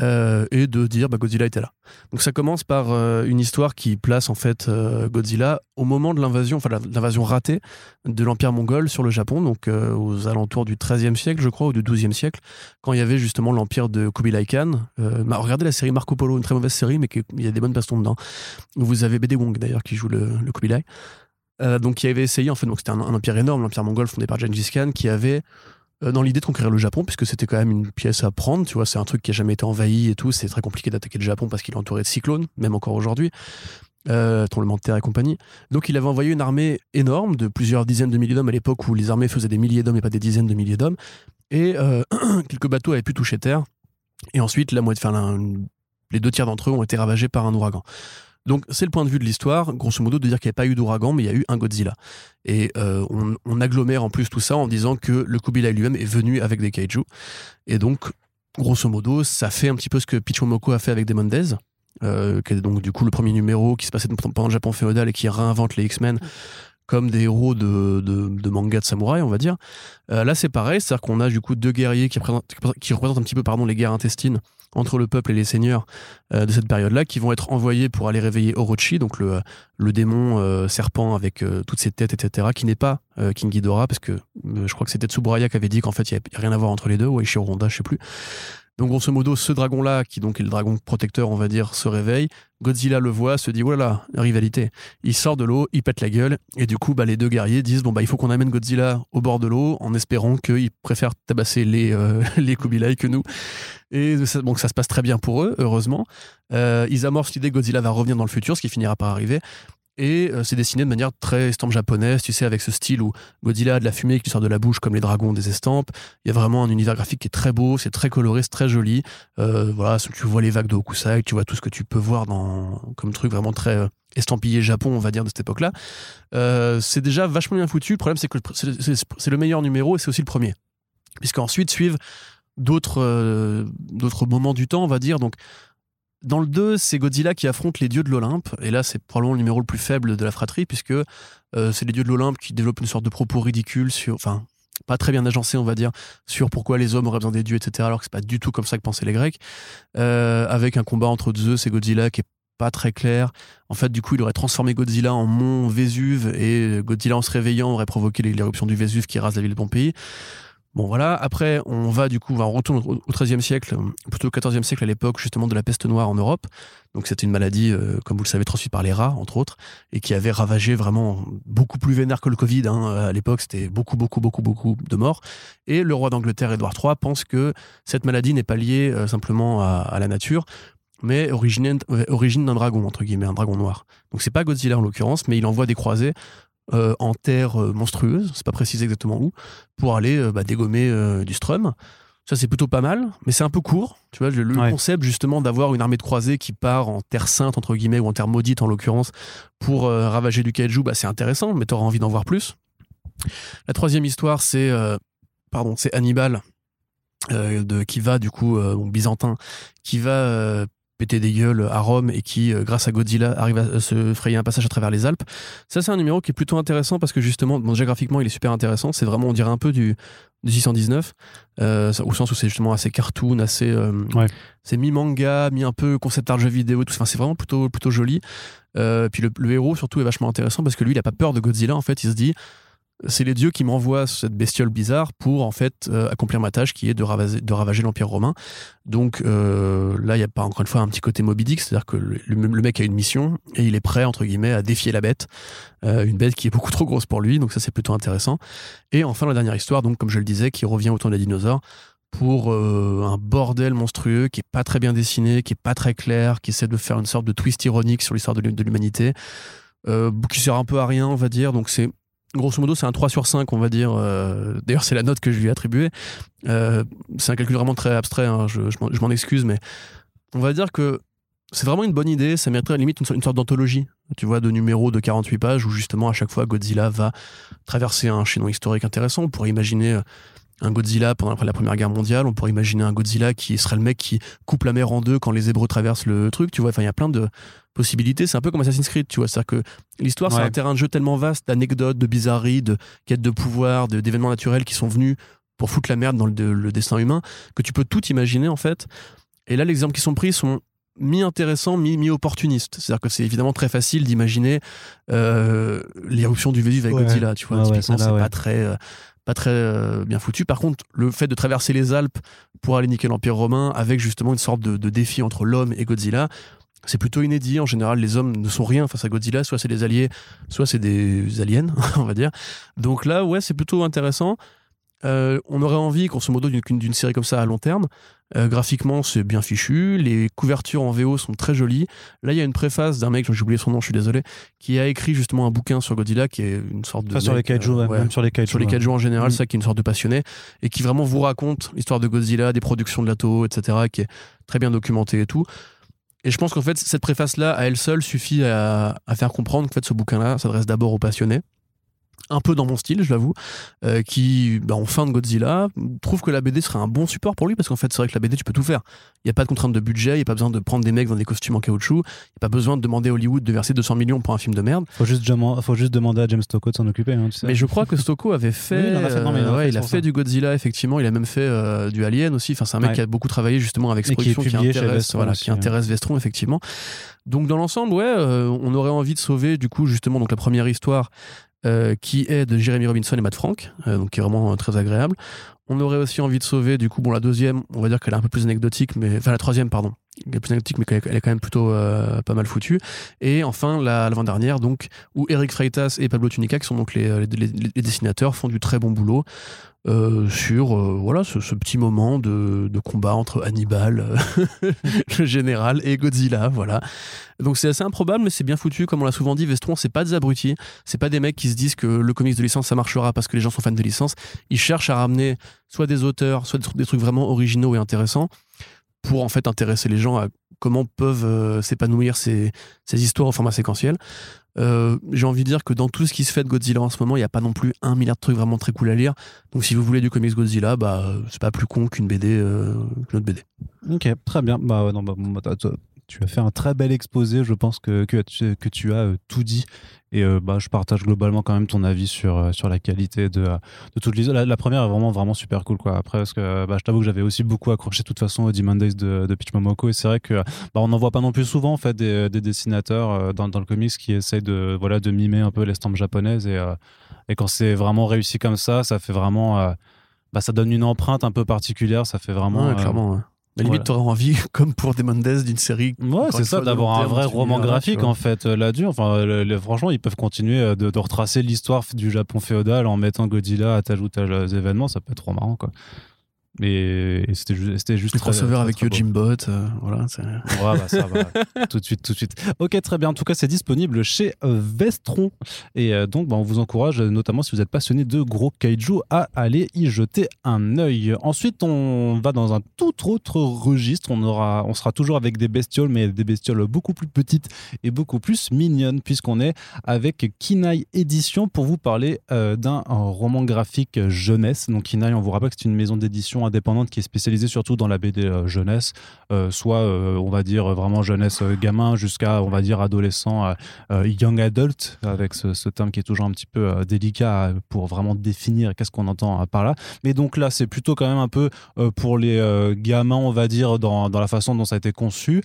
euh, et de dire bah, Godzilla était là. Donc ça commence par euh, une histoire qui place en fait euh, Godzilla au moment de l'invasion, enfin l'invasion ratée de l'Empire mongol sur le Japon, donc aux alentours du XIIIe siècle, je crois, ou du XIIe siècle, quand il y avait justement l'Empire de Kubilai Khan. regardez la série Marco Polo, une très mauvaise série, mais il y a des bonnes bastons dedans. Vous avez BD Wong d'ailleurs qui joue le, le Kubilai. donc qui avait essayé, en fait, c'était un, un empire énorme, l'Empire mongol fondé par Gengis Khan, qui avait euh, dans l'idée de conquérir le Japon, puisque c'était quand même une pièce à prendre, tu vois, c'est un truc qui a jamais été envahi et tout, c'est très compliqué d'attaquer le Japon parce qu'il est entouré de cyclones, même encore aujourd'hui, euh, de terre et compagnie. Donc il avait envoyé une armée énorme de plusieurs dizaines de milliers d'hommes à l'époque où les armées faisaient des milliers d'hommes et pas des dizaines de milliers d'hommes, et euh, quelques bateaux avaient pu toucher terre, et ensuite la moitié, enfin, les deux tiers d'entre eux ont été ravagés par un ouragan. Donc c'est le point de vue de l'histoire, grosso modo, de dire qu'il n'y a pas eu d'ouragan, mais il y a eu un Godzilla. Et euh, on, agglomère en plus tout ça en disant que le Kubilai lui-même est venu avec des kaiju. Et donc, grosso modo, ça fait un petit peu ce que Pichomoko a fait avec Demon Days, euh, qui est donc du coup le premier numéro qui se passait pendant le Japon féodal et qui réinvente les X-Men comme des héros de, de, manga de samouraï, on va dire. Euh, là, c'est pareil, c'est-à-dire qu'on a du coup deux guerriers qui représentent, un petit peu pardon, les guerres intestines entre le peuple et les seigneurs euh, de cette période-là, qui vont être envoyés pour aller réveiller Orochi, donc le, le démon euh, serpent avec toutes ses têtes, etc., qui n'est pas King Ghidorah, parce que je crois que c'était Tsuburaya qui avait dit qu'en fait, il n'y a rien à voir entre les deux, ou Ishiro Honda, je sais plus. Donc grosso modo, ce dragon-là, qui donc est le dragon protecteur, on va dire, se réveille. Godzilla le voit, se dit voilà, rivalité. Il sort de l'eau, il pète la gueule, et du coup, bah, les deux guerriers disent bon bah il faut qu'on amène Godzilla au bord de l'eau, en espérant qu'il préfère tabasser les euh, Kubilai que nous. Et ça, ça se passe très bien pour eux, heureusement. Euh, ils amorcent l'idée que Godzilla va revenir dans le futur, ce qui finira par arriver. Et euh, c'est dessiné de manière très estampe japonaise, tu sais, avec ce style où Godzilla a de la fumée qui sort de la bouche comme les dragons des estampes. Il y a vraiment un univers graphique qui est très beau, c'est très coloré, c'est très joli. Euh, voilà, tu vois les vagues de Hokusai, tu vois tout ce que tu peux voir comme truc vraiment très euh, estampillé Japon, on va dire, de cette époque-là. c'est déjà vachement bien foutu. Le problème, c'est que c'est le meilleur numéro et c'est aussi le premier. Puisqu'ensuite suivent d'autres moments du temps, on va dire. Dans le 2, c'est Godzilla qui affronte les dieux de l'Olympe. Et là, c'est probablement le numéro le plus faible de la fratrie, puisque euh, c'est les dieux de l'Olympe qui développent une sorte de propos ridicule. Enfin, pas très bien agencé, on va dire, sur pourquoi les hommes auraient besoin des dieux, etc. Alors que c'est pas du tout comme ça que pensaient les Grecs. Euh, avec un combat entre Zeus et Godzilla qui est pas très clair. En fait, du coup, il aurait transformé Godzilla en mont Vésuve et Godzilla, en se réveillant, aurait provoqué l'éruption du Vésuve qui rase la ville de Pompéi. Bon voilà, après on va du coup, on retourne au XIIIe siècle, plutôt au XIVe siècle à l'époque justement de la peste noire en Europe. Donc c'était une maladie, euh, comme vous le savez, transmise par les rats entre autres, et qui avait ravagé vraiment beaucoup plus vénère que le Covid. Hein. À l'époque c'était beaucoup beaucoup beaucoup beaucoup de morts. Et le roi d'Angleterre Édouard III pense que cette maladie n'est pas liée euh, simplement à, la nature, mais origine, origine d'un dragon entre guillemets, un dragon noir. Donc c'est pas Godzilla en l'occurrence, mais il envoie des croisés euh, en terre euh, monstrueuse, c'est pas précisé exactement où, pour aller euh, bah, dégommer du strum. Ça, c'est plutôt pas mal, mais c'est un peu court. Tu vois, le, Ouais. concept, justement, d'avoir une armée de croisés qui part en terre sainte, entre guillemets, ou en terre maudite, en l'occurrence, pour ravager du kaiju, bah, c'est intéressant, mais t'auras envie d'en voir plus. La troisième histoire, c'est pardon, c'est Hannibal, euh, de, qui va, du coup, euh, byzantin, qui va euh, péter des gueules à Rome et qui, euh, grâce à Godzilla, arrive à euh, se frayer un passage à travers les Alpes. Ça, c'est un numéro qui est plutôt intéressant parce que justement, bon, déjà graphiquement, il est super intéressant. C'est vraiment, on dirait un peu du, du 619, euh, au sens où c'est justement assez cartoon, assez. euh, Ouais. C'est mi-manga, mi un peu concept art jeu vidéo, et tout. Enfin, c'est vraiment plutôt, plutôt joli. Euh, puis le, le héros, surtout, est vachement intéressant parce que lui, il a pas peur de Godzilla. En fait, il se dit. C'est les dieux qui m'envoient cette bestiole bizarre pour en fait euh, accomplir ma tâche qui est de ravager, l'Empire romain. Donc euh, là, il y a pas encore une fois un petit côté Moby c'est-à-dire que le, mec a une mission et il est prêt entre guillemets à défier la bête, Euh, une bête qui est beaucoup trop grosse pour lui. Donc ça, c'est plutôt intéressant. Et enfin, la dernière histoire, donc comme je le disais, qui revient au temps des dinosaures pour un bordel monstrueux qui est pas très bien dessiné, qui est pas très clair, qui essaie de faire une sorte de twist ironique sur l'histoire de l'hu- de l'humanité, qui sert un peu à rien, on va dire. Donc c'est grosso modo c'est un 3 sur 5, on va dire. Euh, D'ailleurs, c'est la note que je lui ai attribuée. Euh, c'est un calcul vraiment très abstrait, hein, je, je m'en- excuse, mais on va dire que c'est vraiment une bonne idée. Ça mériterait à la limite une, sorte- d'anthologie, tu vois, de numéros de 48 pages où justement à chaque fois Godzilla va traverser un chaînon historique intéressant. Pourrait imaginer euh, un Godzilla pendant la Première Guerre mondiale. On pourrait imaginer un Godzilla qui serait le mec qui coupe la mer en deux quand les Hébreux traversent le truc. Tu vois, enfin, il y a plein de possibilités. C'est un peu comme Assassin's Creed, tu vois. C'est-à-dire que l'histoire, c'est un terrain de jeu tellement vaste d'anecdotes, de bizarreries, de quêtes de pouvoir, d'événements naturels qui sont venus pour foutre la merde dans le, de- le destin humain, que tu peux tout imaginer, en fait. Et là, les exemples qui sont pris sont mi-intéressants, mi- mi-opportunistes. C'est-à-dire que c'est évidemment très facile d'imaginer euh, l'éruption du Vésuve avec Ouais. Godzilla, tu vois. Ouais, ouais, Typiquement, c'est ouais. pas très, euh, pas très euh, bien foutu. Par contre, le fait de traverser les Alpes pour aller niquer l'Empire romain avec justement une sorte de, de défi entre l'homme et Godzilla, c'est plutôt inédit. En général, les hommes ne sont rien face à Godzilla. Soit c'est des alliés, soit c'est des aliens, on va dire. Donc là, ouais, c'est plutôt intéressant. Euh, on aurait envie, grosso modo, d'une d'une série comme ça à long terme. Euh, graphiquement, c'est bien fichu. Les couvertures en VO sont très jolies. Là, il y a une préface d'un mec, j'ai oublié son nom, je suis désolé, qui a écrit justement un bouquin sur Godzilla, qui est une sorte de. Enfin, sur les kaiju, euh, ouais, même sur les kaiju. sur les kaiju en général, Mm. ça qui est une sorte de passionné et qui vraiment vous raconte l'histoire de Godzilla, des productions de Lato, etc., qui est très bien documenté et tout. Et je pense qu'en fait, cette préface-là, à elle seule, suffit à, à faire comprendre qu'en fait, ce bouquin-là s'adresse d'abord aux passionnés. Un peu dans mon style, je l'avoue, euh, qui, bah, en fin de Godzilla, trouve que la BD serait un bon support pour lui parce qu'en fait, c'est vrai que la BD, tu peux tout faire. Il n'y a pas de contrainte de budget, il n'y a pas besoin de prendre des mecs dans des costumes en caoutchouc, il n'y a pas besoin de demander à Hollywood de verser 200 millions pour un film de merde. Faut juste, demander- faut juste demander à James Stocco de s'en occuper. hein, tu sais. Mais je crois que Stocco avait fait. Il a fait, euh, fait il a fait ça. du Godzilla, effectivement. Il a même fait euh, du Alien aussi. Enfin, c'est un mec Ouais. qui a beaucoup travaillé justement avec cette qui production qui, chez intéresse, Vestron voilà, aussi, qui ouais. intéresse Vestron, effectivement. Donc, dans l'ensemble, ouais, euh, on aurait envie de sauver, du coup, justement, donc la première histoire euh, qui est de Jeremy Robinson et Matt Frank, euh, donc qui est vraiment euh, très agréable. On aurait aussi envie de sauver, du coup, bon, la deuxième, on va dire qu'elle est un peu plus anecdotique, mais enfin, la troisième, pardon. Elle est plus anecdotique, mais elle est quand même plutôt pas mal foutue. Et enfin, la- l'avant-dernière, donc, où Eric Freitas et Pablo Tunica, qui sont donc les dessinateurs, font du très bon boulot euh, sur euh, voilà, ce, petit moment de, combat entre Hannibal, euh, le général, et Godzilla. Voilà. Donc c'est assez improbable, mais c'est bien foutu. Comme on l'a souvent dit, Vestron, c'est pas des abrutis. C'est pas des mecs qui se disent que le comics de licence, ça marchera parce que les gens sont fans de licence. Ils cherchent à ramener soit des auteurs, soit des trucs, vraiment originaux et intéressants pour en fait intéresser les gens à comment peuvent s'épanouir ces, ces histoires au format séquentiel. Euh, J'ai envie de dire que dans tout ce qui se fait de Godzilla en ce moment, il n'y a pas non plus un milliard de trucs vraiment très cool à lire. Donc si vous voulez du comics Godzilla, bah euh, c'est pas plus con qu'une BD, euh, qu'une autre BD. Ok, très bien. Bah, non, bah, bah, tu as fait un très bel exposé. Je pense que, que, tu- as tout dit. Et euh, bah, je partage globalement quand même ton avis sur, euh, sur la qualité de, euh, de toute l'histoire. La, la première est vraiment, vraiment super cool. Quoi. Après, parce que bah, je t'avoue que j'avais aussi beaucoup accroché de toute façon au Demon Days de, de Pitch Momoko. Et c'est vrai que bah, on n'en voit pas non plus souvent en fait, des, des dessinateurs dans, dans le comics qui essayent de, voilà, de mimer un peu l'estampe japonaise. Et, euh, et quand c'est vraiment réussi comme ça, ça fait vraiment. euh, bah, ça donne une empreinte un peu particulière. Ça fait vraiment. Ouais, clairement. ouais. La limite, voilà. t'aurais envie, comme pour Demon Days, d'une série. Ouais, c'est ça, d'avoir un vrai roman graphique en fait euh, là-dessus. Enfin, le- le- franchement, ils peuvent continuer euh, de, de retracer l'histoire du Japon féodal en mettant Godzilla à tel ou tel euh, événement. Ça peut être trop marrant, quoi. Et, c'était juste, c'était juste le crossover avec Jimbot, euh, voilà. Ouais, bah, ça va. tout de suite, tout de suite. Ok, très bien. En tout cas, c'est disponible chez Vestron. Et donc, bah, on vous encourage, notamment si vous êtes passionné de gros kaiju, à aller y jeter un œil. Ensuite, on va dans un tout autre registre. On aura, on sera toujours avec des bestioles, mais des bestioles beaucoup plus petites et beaucoup plus mignonnes, puisqu'on est avec Kinaï Édition pour vous parler euh, d'un roman graphique jeunesse. Donc Kinaï, on vous rappelle que c'est une maison d'édition indépendante qui est spécialisée surtout dans la BD euh, jeunesse, euh, soit on va dire vraiment jeunesse gamin jusqu'à on va dire adolescent, young adult, avec ce, terme qui est toujours un petit peu délicat pour vraiment définir qu'est-ce qu'on entend par là. Mais donc là, c'est plutôt quand même un peu pour les gamins, on va dire, dans, dans, la façon dont ça a été conçu.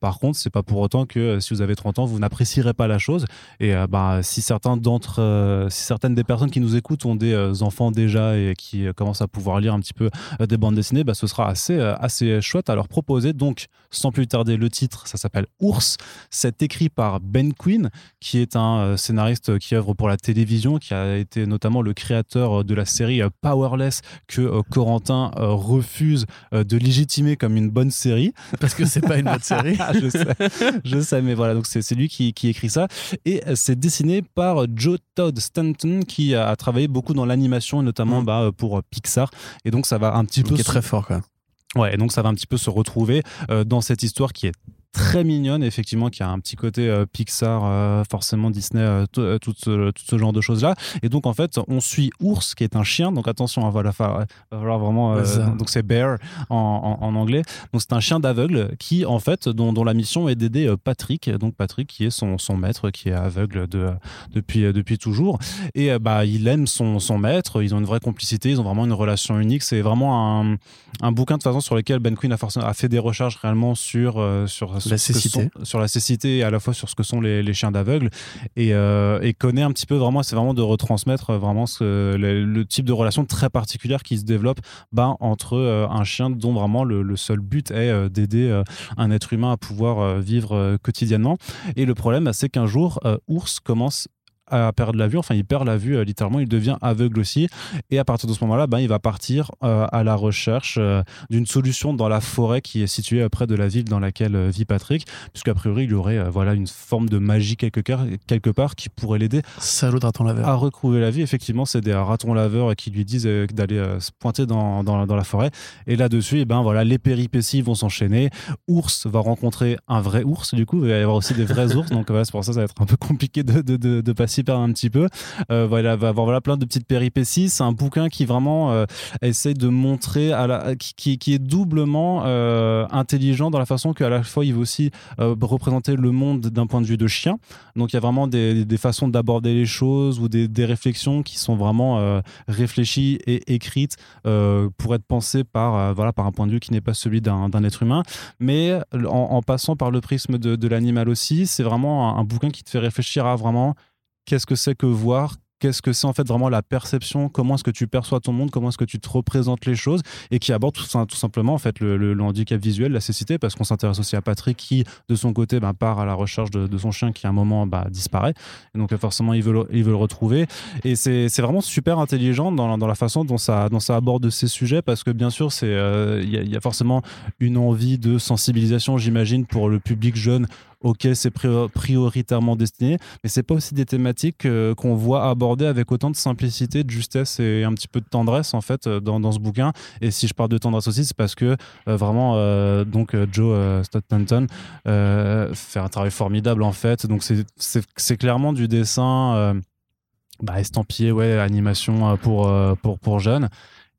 par contre, c'est pas pour autant que si vous avez 30 ans, vous n'apprécierez pas la chose. Et bah, si certains d'entre, si certaines des personnes qui nous écoutent ont des euh, enfants déjà et qui euh, commencent à pouvoir lire un petit peu euh, des bandes dessinées, bah, ce sera assez, assez chouette à leur proposer. Donc, sans plus tarder, le titre, ça s'appelle Ours. C'est écrit par Ben Quinn, qui est un scénariste qui œuvre pour la télévision, qui a été notamment le créateur de la série Powerless que Corentin refuse de légitimer comme une bonne série. Parce que c'est pas une bonne série. je sais, je sais, mais voilà, donc c'est lui qui, qui écrit ça. Et c'est dessiné par Joe Todd Stanton, qui a, travaillé beaucoup dans l'animation, notamment mm. bah, pour Pixar. Et donc, ça va un petit peu. Qui est très fort, quoi. Ouais, et donc ça va un petit peu se retrouver euh, dans cette histoire qui est très mignonne, effectivement, qui a un petit côté euh, Pixar, euh, forcément Disney, euh, tout, ce, tout, ce, genre de choses-là. Et donc, en fait, on suit Ours, qui est un chien. Donc, attention, hein, voilà, va falloir vraiment. donc, c'est Bear en, en, anglais. Donc, c'est un chien d'aveugle qui, en fait, dont, dont la mission est d'aider Patrick. Donc, Patrick, qui est son, son maître, qui est aveugle de, depuis, depuis toujours. Et bah, il aime son, son maître. Ils ont une vraie complicité. Ils ont vraiment une relation unique. C'est vraiment un, un bouquin, de façon, sur lequel Ben Quinn a, a fait des recherches réellement sur, sur sur la cécité. sur la cécité et à la fois sur ce que sont les, chiens d'aveugle et, euh, et, connaît un petit peu vraiment, c'est vraiment de retransmettre vraiment ce, le, type de relation très particulière qui se développe ben, entre euh, un chien dont vraiment le, seul but est euh, d'aider un être humain à pouvoir vivre quotidiennement. Et le problème, c'est qu'un jour, Ours commence à perdre la vue. Enfin, il perd la vue euh, littéralement. Il devient aveugle aussi. Et à partir de ce moment-là, ben, il va partir euh, à la recherche euh, d'une solution dans la forêt qui est située près de la ville dans laquelle vit Patrick, puisqu'a priori, il y aurait voilà une forme de magie quelque, quelque part qui pourrait l'aider. À retrouver la vie. Effectivement, c'est des ratons laveurs qui lui disent d'aller se pointer dans, dans, dans, la forêt. Et là-dessus, eh ben voilà, les péripéties vont s'enchaîner. Ours va rencontrer un vrai ours. Du coup, il va y avoir aussi des vrais ours. Donc voilà, c'est pour ça que ça va être un peu compliqué de, de, de, de passer un petit peu. Euh, voilà, va avoir voilà, plein de petites péripéties. C'est un bouquin qui vraiment euh, essaie de montrer, à la, qui, qui est doublement euh, intelligent dans la façon qu'à la fois il veut aussi représenter le monde d'un point de vue de chien. Donc il y a vraiment des, des façons d'aborder les choses ou des, des, réflexions qui sont vraiment réfléchies et écrites pour être pensées par, voilà, par un point de vue qui n'est pas celui d'un être humain. Mais en, passant par le prisme de, l'animal aussi, c'est vraiment un, bouquin qui te fait réfléchir à vraiment qu'est-ce que c'est que voir? Qu'est-ce que c'est en fait vraiment la perception, comment est-ce que tu perçois ton monde, comment est-ce que tu te représentes les choses, et qui aborde tout, simplement en fait le, handicap visuel, la cécité, parce qu'on s'intéresse aussi à Patrick qui, de son côté, bah, part à la recherche de, son chien qui à un moment bah, disparaît, et donc forcément il veut le, retrouver, et c'est vraiment super intelligent dans, la façon dont ça, aborde ces sujets, parce que bien sûr euh, il y, a forcément une envie de sensibilisation, j'imagine, pour le public jeune ok, c'est prioritairement destiné, mais c'est pas aussi des thématiques euh, qu'on voit aborder avec autant de simplicité, de justesse et un petit peu de tendresse en fait euh, dans, ce bouquin. Et si je parle de tendresse aussi, c'est parce que euh, vraiment donc Joe Stottenton fait un travail formidable en fait. Donc c'est clairement du dessin bah, estampillé, ouais, animation pour pour pour jeunes.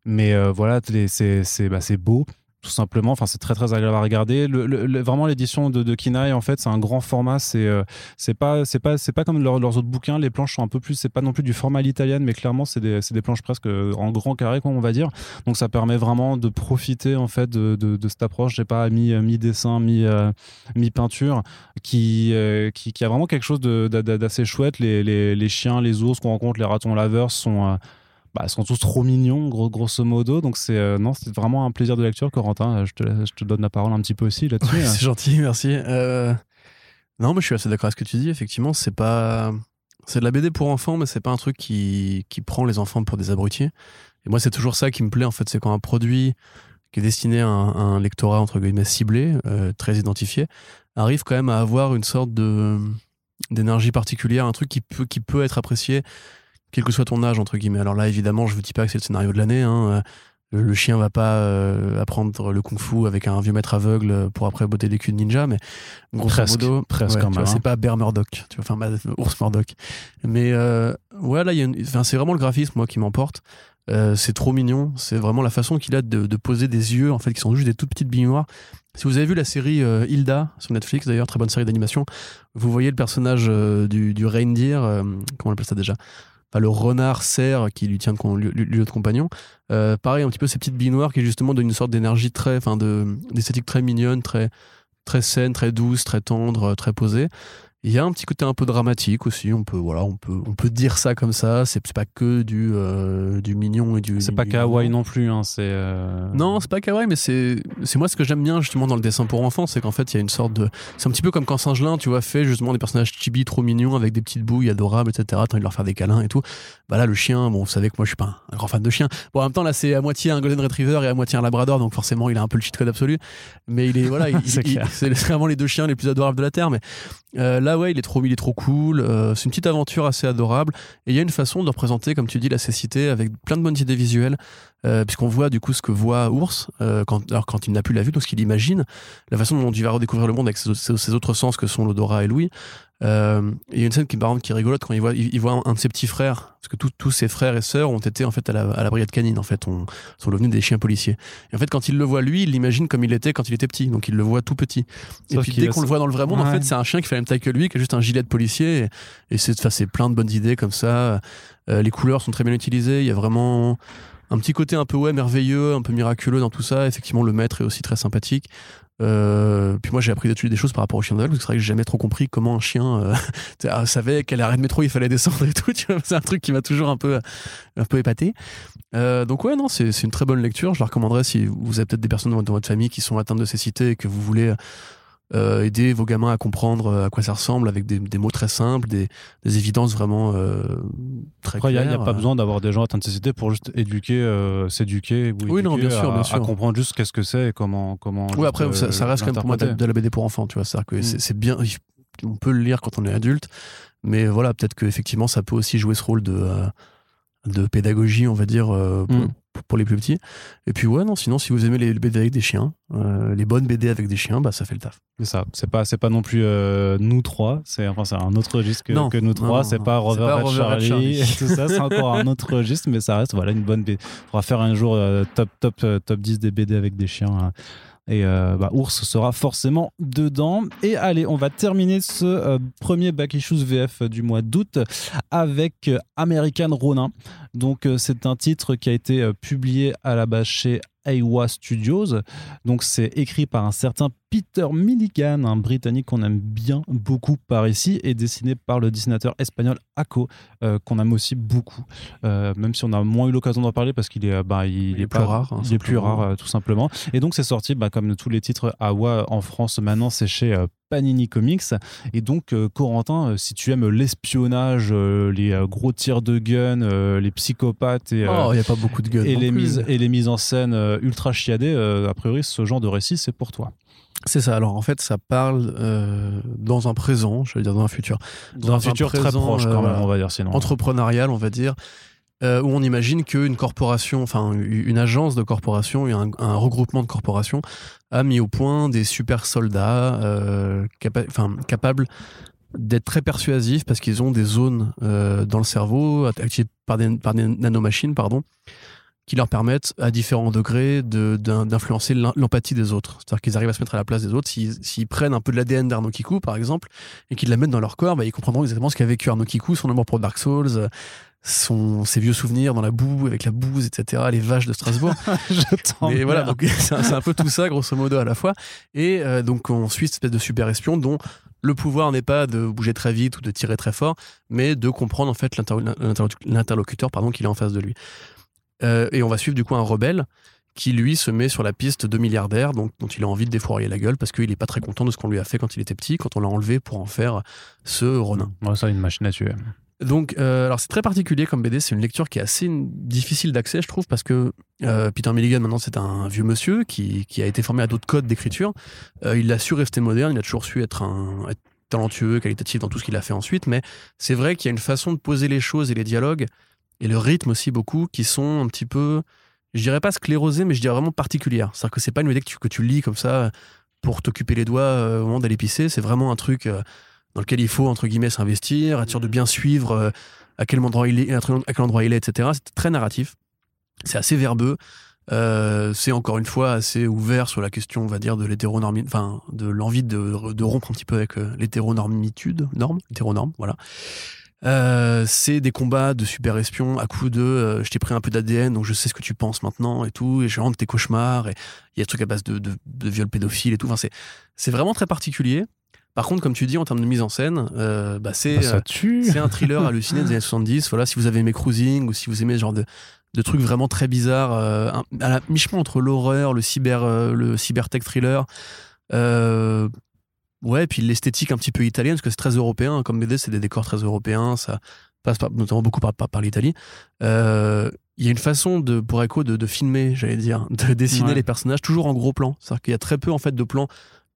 Mais voilà, c'est bah, beau tout simplement. Enfin, c'est très très agréable à regarder. Le, vraiment, l'édition de, de Kinaï, en fait, c'est un grand format. C'est euh, c'est pas c'est pas c'est pas comme leurs autres bouquins. Les planches sont un peu plus. C'est pas non plus du format à l'italienne, mais clairement, c'est des, des planches presque en grand carré, on va dire. Donc, ça permet vraiment de profiter en fait de, de, cette approche. J'ai pas mi mi dessin, mi euh, mi peinture, qui, euh, qui, qui a vraiment quelque chose d'assez chouette. Les, les, les chiens, les ours qu'on rencontre, les ratons laveurs sont bah, sont tous trop mignons, gros, grosso modo. Donc, c'est euh, non, c'est vraiment un plaisir de lecture, Corentin. Euh, je te, je te donne la parole un petit peu aussi là-dessus. c'est gentil, merci. Euh, non, mais je suis assez d'accord avec ce que tu dis. Effectivement, c'est pas. c'est de la BD pour enfants, mais c'est pas un truc qui, qui prend les enfants pour des abrutis. Et moi, c'est toujours ça qui me plaît, en fait, c'est quand un produit qui est destiné à un, un lectorat, entre guillemets, ciblé, euh, très identifié, arrive quand même à avoir une sorte de d'énergie particulière, un truc qui peut, qui peut être apprécié, quel que soit ton âge, entre guillemets. Alors là, évidemment, je vous dis pas que c'est le scénario de l'année, hein. Le, le chien va pas euh, apprendre le kung-fu avec un vieux maître aveugle pour après botter des culs de ninja, mais grosso Presque, modo, presque ouais, quand même, hein. c'est pas Bear Murdoch, tu vois, enfin bah, ours Murdoch. Mais euh, ouais, là, c'est vraiment le graphisme moi qui m'emporte. Euh, c'est trop mignon. C'est vraiment la façon qu'il a de, de poser des yeux en fait qui sont juste des toutes petites billes noires. Si vous avez vu la série euh, Hilda sur Netflix, d'ailleurs très bonne série d'animation, vous voyez le personnage euh, du, du reindeer, euh, comment on appelle ça déjà? Le renard cerf qui lui tient de lieu de compagnon. Euh, pareil, un petit peu ces petites billes noires qui justement donnent une sorte d'énergie très, enfin de d'esthétique très mignonne, très très saine, très douce, très tendre, euh, très posée. Il y a un petit côté un peu dramatique aussi. On peut voilà, on peut on peut dire ça comme ça. C'est pas que du euh, du mignon et du. C'est pas kawaii non plus, hein, c'est. euh, Non, c'est pas kawaii, mais c'est c'est moi ce que j'aime bien justement dans le dessin pour enfants, c'est qu'en fait il y a une sorte de c'est un petit peu comme quand Singelin, tu vois, fait justement des personnages chibi trop mignons avec des petites bouilles adorables, etc. T'as envie de leur faire des câlins et tout. Bah là le chien, bon, vous savez que moi je suis pas un, grand fan de chien. Bon en même temps là c'est à moitié un golden retriever et à moitié un labrador, donc forcément il a un peu le cheat code absolu. Mais il est voilà, c'est vraiment les deux chiens les plus adorables de la terre. Mais euh, là ouais, il est trop il trop cool. Euh, c'est une petite aventure assez adorable. Et il y a une façon de représenter, comme tu dis, la cécité avec plein de bonnes idées visuelles. Euh, puisqu'on voit du coup ce que voit Ours euh, quand, il n'a plus la vue, donc ce qu'il imagine, la façon dont il va redécouvrir le monde avec ses- ses autres sens que sont l'odorat et l'ouïe. Euh, il y a une scène qui, par exemple, qui est rigolote quand il voit, il, il voit un, de ses petits frères, parce que tous- tous ses frères et sœurs ont été en fait à la, à la brigade canine, en fait, on, sont devenus des chiens policiers. Et en fait, quand il le voit lui, il l'imagine comme il était quand il était petit, donc il le voit tout petit. Et puis dès qu'on le voit dans le vrai monde, en fait, c'est un chien qui fait la même taille que lui, qui a juste un gilet de policier. Et, et c'est plein de bonnes idées comme ça. Euh, les couleurs sont très bien utilisées. Il y a vraiment un petit côté un peu ouais merveilleux, un peu miraculeux dans tout ça. Effectivement, le maître est aussi très sympathique. Euh, puis moi j'ai appris des choses par rapport au chien d'aveugle parce que c'est vrai que j'ai jamais trop compris comment un chien euh, ah, savait quel arrêt de métro il fallait descendre et tout c'est un truc qui m'a toujours un peu un peu épaté. Euh, donc ouais non c'est une très bonne lecture. Je la recommanderais si vous avez peut-être des personnes dans votre famille qui sont atteintes de cécité et que vous voulez euh, aider vos gamins à comprendre euh, à quoi ça ressemble avec des, des mots très simples des, des évidences vraiment euh, très Après, il n'y a, claires pas besoin d'avoir des gens atteints de cécité pour juste éduquer, euh, s'éduquer ou Oui, non, bien sûr, à, bien sûr. à comprendre juste qu'est-ce que c'est et comment. comment Oui, après, ça, ça reste quand même pour moi de, la BD pour enfants, tu vois. C'est-à-dire que Mm. c'est- c'est bien, on peut le lire quand on est adulte, mais voilà, peut-être qu'effectivement, ça peut aussi jouer ce rôle de, de pédagogie, on va dire, pour, Mm. Pour les plus petits. Et puis, ouais, non, sinon, si vous aimez les BD avec des chiens, euh, les bonnes BD avec des chiens, bah, ça fait le taf. C'est ça. C'est pas, c'est pas non plus euh, nous trois. C'est enfin, c'est un autre registre que, nous trois. c'est pas Rover pas Red Rover Charlie. Charlie. et tout ça, c'est encore un autre registre, mais ça reste voilà une bonne BD. Faudra faire un jour euh, top top top 10 des BD avec des chiens. hein. Et euh, bah, Ours sera forcément dedans. Et allez, on va terminer ce euh, premier Back Issues VF du mois d'août avec euh, American Ronin. Donc, c'est un titre qui a été publié à la base chez Aiwa Studios. Donc, c'est écrit par un certain Peter Milligan, un Britannique qu'on aime bien beaucoup par ici, et dessiné par le dessinateur espagnol Ako, euh, qu'on aime aussi beaucoup. Euh, même si on a moins eu l'occasion d'en parler parce qu'il est, euh, bah, il, Il est pas- plus rare, hein, il est plus rare, euh, tout simplement. Et donc, c'est sorti, bah, comme tous les titres Awa en France, maintenant, c'est chez Panini Comics. Et donc, Corentin, si tu aimes l'espionnage, les gros tirs de gun, les psychopathes et, oh, il n'y a pas beaucoup de et, les mises, et les mises en scène ultra chiadées, a priori, ce genre de récit, c'est pour toi. C'est ça. Alors, en fait, ça parle euh, dans un présent, je veux dire dans un futur. Dans, un futur très proche, euh, quand même, on va dire sinon. entrepreneurial, on va dire, euh, où on imagine qu'une corporation, enfin une agence de corporation un, un regroupement de corporations a mis au point des super soldats capa- capables d'être très persuasifs parce qu'ils ont des zones dans le cerveau activées par des, par des nanomachines, pardon, qui leur permettent à différents degrés de- d'in- d'influencer l'em- l'empathie des autres. C'est-à-dire qu'ils arrivent à se mettre à la place des autres. S'ils s'ils prennent un peu de l'ADN d'Arno Kiku, par exemple, et qu'ils la mettent dans leur corps, bah, ils comprendront exactement ce qu'a vécu Arno Kiku, son amour pour Dark Souls, son, ses vieux souvenirs dans la boue, avec la bouse, etc., les vaches de Strasbourg. Et voilà, donc c'est un, peu tout ça, grosso modo, à la fois. Et euh, donc, on suit cette espèce de super espion dont le pouvoir n'est pas de bouger très vite ou de tirer très fort, mais de comprendre en fait l'inter- l'inter- l'interlocuteur pardon qu'il est en face de lui. Euh, et on va suivre du coup un rebelle qui lui se met sur la piste de milliardaire, donc dont il a envie de défourailler la gueule parce qu'il n'est pas très content de ce qu'on lui a fait quand il était petit, quand on l'a enlevé pour en faire ce Ronin. Ouais, ça, une machine à tuer. Donc, euh, alors c'est très particulier comme BD. C'est une lecture qui est assez difficile d'accès, je trouve, parce que euh, Peter Milligan, maintenant, c'est un vieux monsieur qui, qui a été formé à d'autres codes d'écriture. Euh, il a su rester moderne, il a toujours su être, un, être talentueux, qualitatif dans tout ce qu'il a fait ensuite. Mais c'est vrai qu'il y a une façon de poser les choses et les dialogues, et le rythme aussi beaucoup, qui sont un petit peu, je dirais pas sclérosés, mais je dirais vraiment particulières. C'est-à-dire que c'est pas une BD que tu, lis comme ça pour t'occuper les doigts au moment d'aller pisser. C'est vraiment un truc dans lequel il faut, entre guillemets, s'investir, être sûr de bien suivre euh, à, quel endroit il est, à quel endroit il est, etc. C'est très narratif. C'est assez verbeux. Euh, c'est encore une fois assez ouvert sur la question, on va dire, de l'hétéronormie, enfin, de l'envie de, de, rompre un petit peu avec euh, l'hétéronormitude, norme, hétéronorme, voilà. C'est des combats de super espions à coup de je t'ai pris un peu d'ADN donc je sais ce que tu penses maintenant et tout et je rentre tes cauchemars et il y a des trucs à base de, de, de viol pédophile et tout enfin c'est vraiment très particulier par contre, comme tu dis, en termes de mise en scène, euh, bah, c'est bah, euh, un thriller halluciné des années 70. Voilà, si vous avez aimé Cruising ou si vous aimez ce genre de, de trucs vraiment très bizarres, euh, à la mi-chemin entre l'horreur, le cyber, le cybertech thriller. Ouais, puis l'esthétique un petit peu italienne, parce que c'est très européen. Comme BD, c'est des décors très européens. Ça passe notamment beaucoup par, par, l'Italie. Il y a une façon de, pour Echo de, filmer, j'allais dire, de dessiner les personnages toujours en gros plan. C'est-à-dire qu'il y a très peu en fait de plans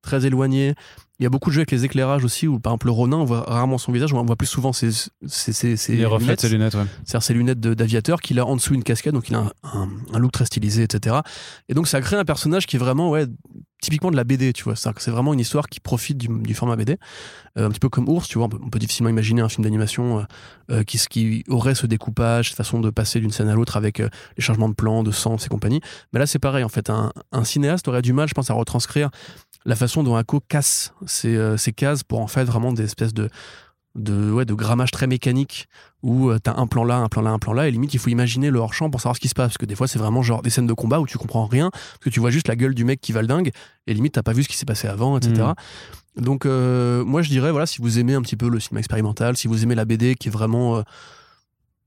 très éloignés. Il y a beaucoup de jeux avec les éclairages aussi, où par exemple le Ronin, on voit rarement son visage, on voit plus souvent ses, ses, ses, ses lunettes. ses lunettes, C'est-à-dire ses lunettes d'aviateur, qu'il a en dessous une casquette, donc il a un, un, look très stylisé, etc. Et donc ça crée un personnage qui est vraiment, ouais, typiquement de la BD, tu vois. C'est vraiment une histoire qui profite du, format BD. Euh, un petit peu comme Ours, tu vois. On peut, difficilement imaginer un film d'animation euh, euh, qui, qui aurait ce découpage, cette façon de passer d'une scène à l'autre avec les changements de plan, de sens et compagnie. Mais là, c'est pareil, en fait. Un, cinéaste aurait du mal, je pense, à retranscrire la façon dont Ako casse ces, ces cases pour en fait vraiment des espèces de de, ouais, de grammage très mécanique où euh, t'as un plan là, un plan là, un plan là, et limite il faut imaginer le hors-champ pour savoir ce qui se passe. Parce que des fois c'est vraiment genre des scènes de combat où tu comprends rien, parce que tu vois juste la gueule du mec qui va le dingue, et limite t'as pas vu ce qui s'est passé avant, etc. Mmh. Donc euh, moi je dirais, voilà, si vous aimez un petit peu le cinéma expérimental, si vous aimez la BD qui est vraiment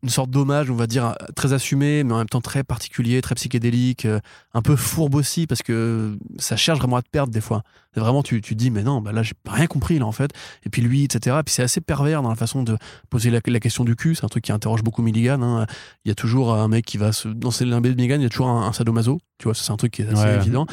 une sorte d'hommage, on va dire, très assumé, mais en même temps très particulier, très psychédélique, euh, un peu fourbe aussi, parce que ça cherche vraiment à te perdre des fois. vraiment, tu, tu dis, mais non, bah là, j'ai rien compris, là, en fait. Et puis lui, etc. Et puis c'est assez pervers dans la façon de poser la, question du cul. C'est un truc qui interroge beaucoup Milligan. Hein. Il y a toujours un mec qui va se. Dans l'imbé de Milligan, il y a toujours un, sadomaso. Tu vois, c'est un truc qui est assez évident.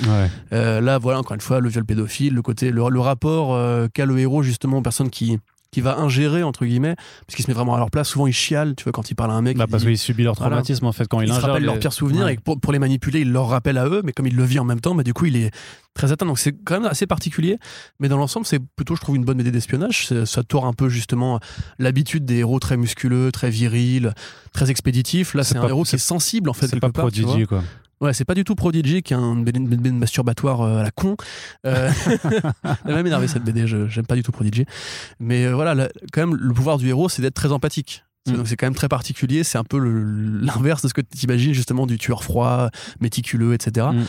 Euh, là, voilà, encore une fois, le viol pédophile, le côté, le, rapport euh, qu'a le héros, justement, aux personnes qui qui va ingérer entre guillemets parce qu'il se met vraiment à leur place. Souvent il chiale tu vois quand il parle à un mec bah parce qu'il subit leur traumatisme en fait quand il, il se rappelle leurs pires souvenirs et pour, pour, les manipuler il leur rappelle à eux mais comme il le vit en même temps bah du coup il est très atteint. Donc c'est quand même assez particulier. Mais dans l'ensemble c'est plutôt je trouve une bonne idée d'espionnage. Ça tord un peu justement l'habitude des héros très musculeux très virils très expéditifs. Là c'est un héros qui est sensible en fait c'est pas prodigieux quoi Ouais, c'est pas du tout Prodigy qui est un BD masturbatoire euh, à la con. Euh, elle m'a énervé cette BD, j'aime pas du tout Prodigy. Mais euh, voilà, quand même, le pouvoir du héros, c'est d'être très empathique. Mm. Donc c'est quand même très particulier, c'est un peu l'inverse de ce que tu imagines justement du tueur froid, méticuleux, etc. Mm.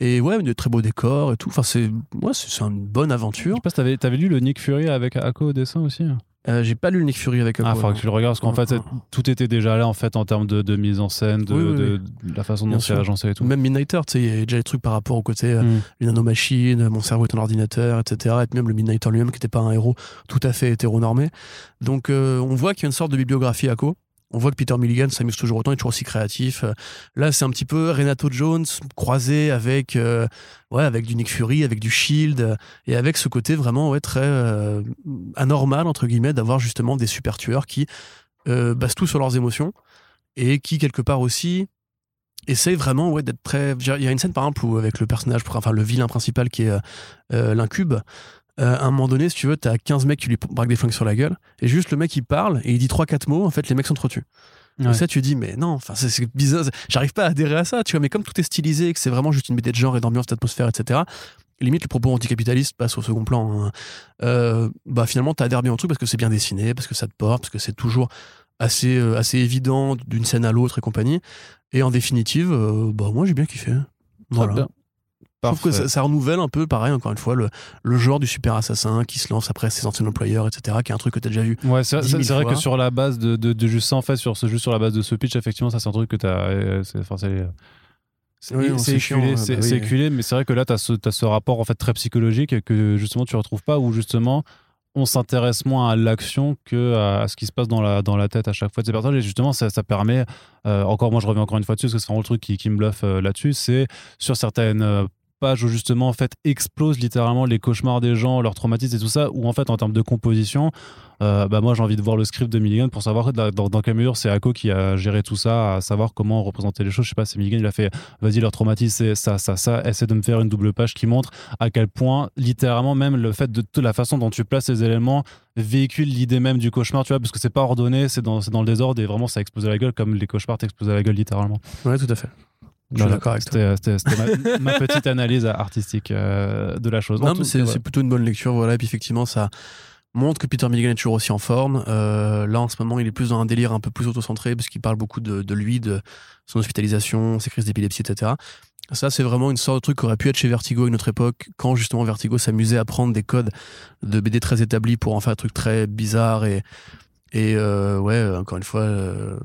Et ouais, de très beaux décors et tout. Enfin, c'est ouais, c'est une bonne aventure. Je sais pas si t'avais, avais lu le Nick Fury avec Ako au dessin aussi. Hein euh, j'ai pas lu Nick Fury avec Ah, faudra que tu le regardes parce qu'en fait, tout était déjà là en fait en termes de, mise en scène, de, la façon dont c'est agencé et tout. Même Midnighter, tu sais, il y a déjà des trucs par rapport au côté euh, mm. les nanomachines, mon cerveau est un ordinateur, etc. Et même le Midnighter lui-même qui n'était pas un héros tout à fait hétéronormé. Donc, euh, on voit qu'il y a une sorte de bibliographie à co on voit que Peter Milligan s'amuse toujours autant, il est toujours aussi créatif. Euh, là, c'est un petit peu Renato Jones croisé avec, euh, ouais, avec du Nick Fury, avec du Shield, et avec ce côté vraiment ouais, très euh, anormal, entre guillemets, d'avoir justement des super tueurs qui basent tout sur leurs émotions et qui, quelque part aussi, essayent vraiment ouais, d'être très. Il y a une scène, par exemple, où avec le personnage, enfin le vilain principal qui est l'incube, euh, à un moment donné, si tu veux, t'as 15 mecs qui lui braquent des flingues sur la gueule, et juste le mec il parle et il dit 3-4 mots, en fait les mecs s'entretuent. Ouais. Et ça, tu dis, mais non, enfin, c'est bizarre, j'arrive pas à adhérer à ça, tu vois, mais comme tout est stylisé, que c'est vraiment juste une BD de genre et d'ambiance, d'atmosphère, etc., limite le propos anticapitaliste passe au second plan. Hein. Euh, bah finalement, t'adhères bien au truc parce que c'est bien dessiné, parce que ça te porte, parce que c'est toujours assez, euh, assez évident d'une scène à l'autre et compagnie. Et en définitive, bah moi j'ai bien kiffé. Voilà. Je trouve que ça, renouvelle un peu, pareil, encore une fois, le, le, genre du super assassin qui se lance après ses anciens employeurs, etc., qui est un truc que tu as déjà vu. Ouais, c'est vrai que sur la base de, de, juste ça, en fait, sur ce, juste sur la base de ce pitch, effectivement, ça, c'est un truc que tu as. Euh, c'est c'est éculé, mais c'est vrai que là, tu as, ce rapport en fait très psychologique que justement tu retrouves pas, où justement on s'intéresse moins à l'action que à, ce qui se passe dans la, dans la tête à chaque fois de ces personnages. Et justement, ça, ça permet, euh, encore moi je reviens encore une fois dessus, parce que c'est vraiment le truc qui, qui me bluffe euh, là-dessus, c'est sur certaines euh, pages où justement en fait explosent littéralement les cauchemars des gens, leurs traumatismes et tout ça, où en fait en termes de composition, euh, bah moi j'ai envie de voir le script de Milligan pour savoir dans, dans quelle mesure c'est Ako qui a géré tout ça, à savoir comment représenter les choses. Je sais pas, c'est Milligan, il a fait vas-y leur traumatisme c'est ça, ça, ça, essaie de me faire une double page qui montre à quel point littéralement même le fait de, de la façon dont tu places les éléments véhicule l'idée même du cauchemar, tu vois, parce que c'est pas ordonné, c'est dans, dans le désordre et vraiment ça explose à la gueule comme les cauchemars t'explosent à la gueule littéralement. Ouais, tout à fait. Je suis d'accord avec toi. C'était ma, ma, petite analyse artistique euh, de la chose. Non, mais c'est voilà. plutôt une bonne lecture, voilà. Et puis effectivement, ça montre que Peter Milligan est toujours aussi en forme. Euh, là, en ce moment, il est plus dans un délire un peu plus autocentré, parce qu'il parle beaucoup de, de, lui, de son hospitalisation, ses crises d'épilepsie, etc. Ça, c'est vraiment une sorte de truc qui aurait pu être chez Vertigo à une autre époque, quand justement Vertigo s'amusait à prendre des codes de BD très établis pour en faire un truc très bizarre et, et euh, ouais, encore une fois, euh,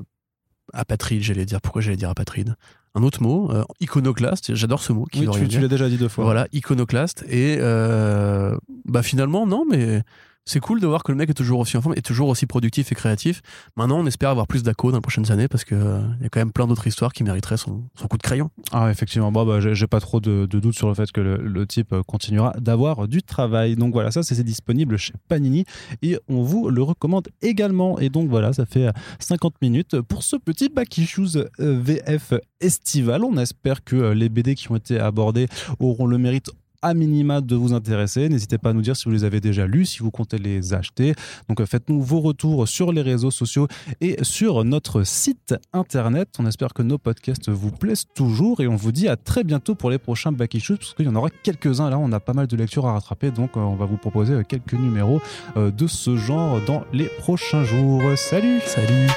apatride, j'allais dire. Pourquoi j'allais dire apatride? Un autre mot, euh, iconoclaste, j'adore ce mot. Qui oui, tu, tu l'as déjà dit deux fois. Voilà, iconoclaste. Et euh, bah finalement, non, mais c'est cool de voir que le mec est toujours aussi en forme, est toujours aussi productif et créatif. Maintenant, on espère avoir plus d'ACO dans les prochaines années parce qu'il euh, y a quand même plein d'autres histoires qui mériteraient son, coup de crayon. Ah, effectivement. Bon, bah, j'ai pas trop de, de doute sur le fait que le, type continuera d'avoir du travail. Donc voilà, ça, c'est disponible chez Panini et on vous le recommande également. Et donc voilà, ça fait 50 minutes pour ce petit Back Issues VF estival. On espère que les BD qui ont été abordés auront le mérite à minima de vous intéresser. N'hésitez pas à nous dire si vous les avez déjà lus, si vous comptez les acheter. Donc faites-nous vos retours sur les réseaux sociaux et sur notre site internet. On espère que nos podcasts vous plaisent toujours et on vous dit à très bientôt pour les prochains Back Issues parce qu'il y en aura quelques-uns. Là, on a pas mal de lectures à rattraper donc on va vous proposer quelques numéros de ce genre dans les prochains jours. Salut Salut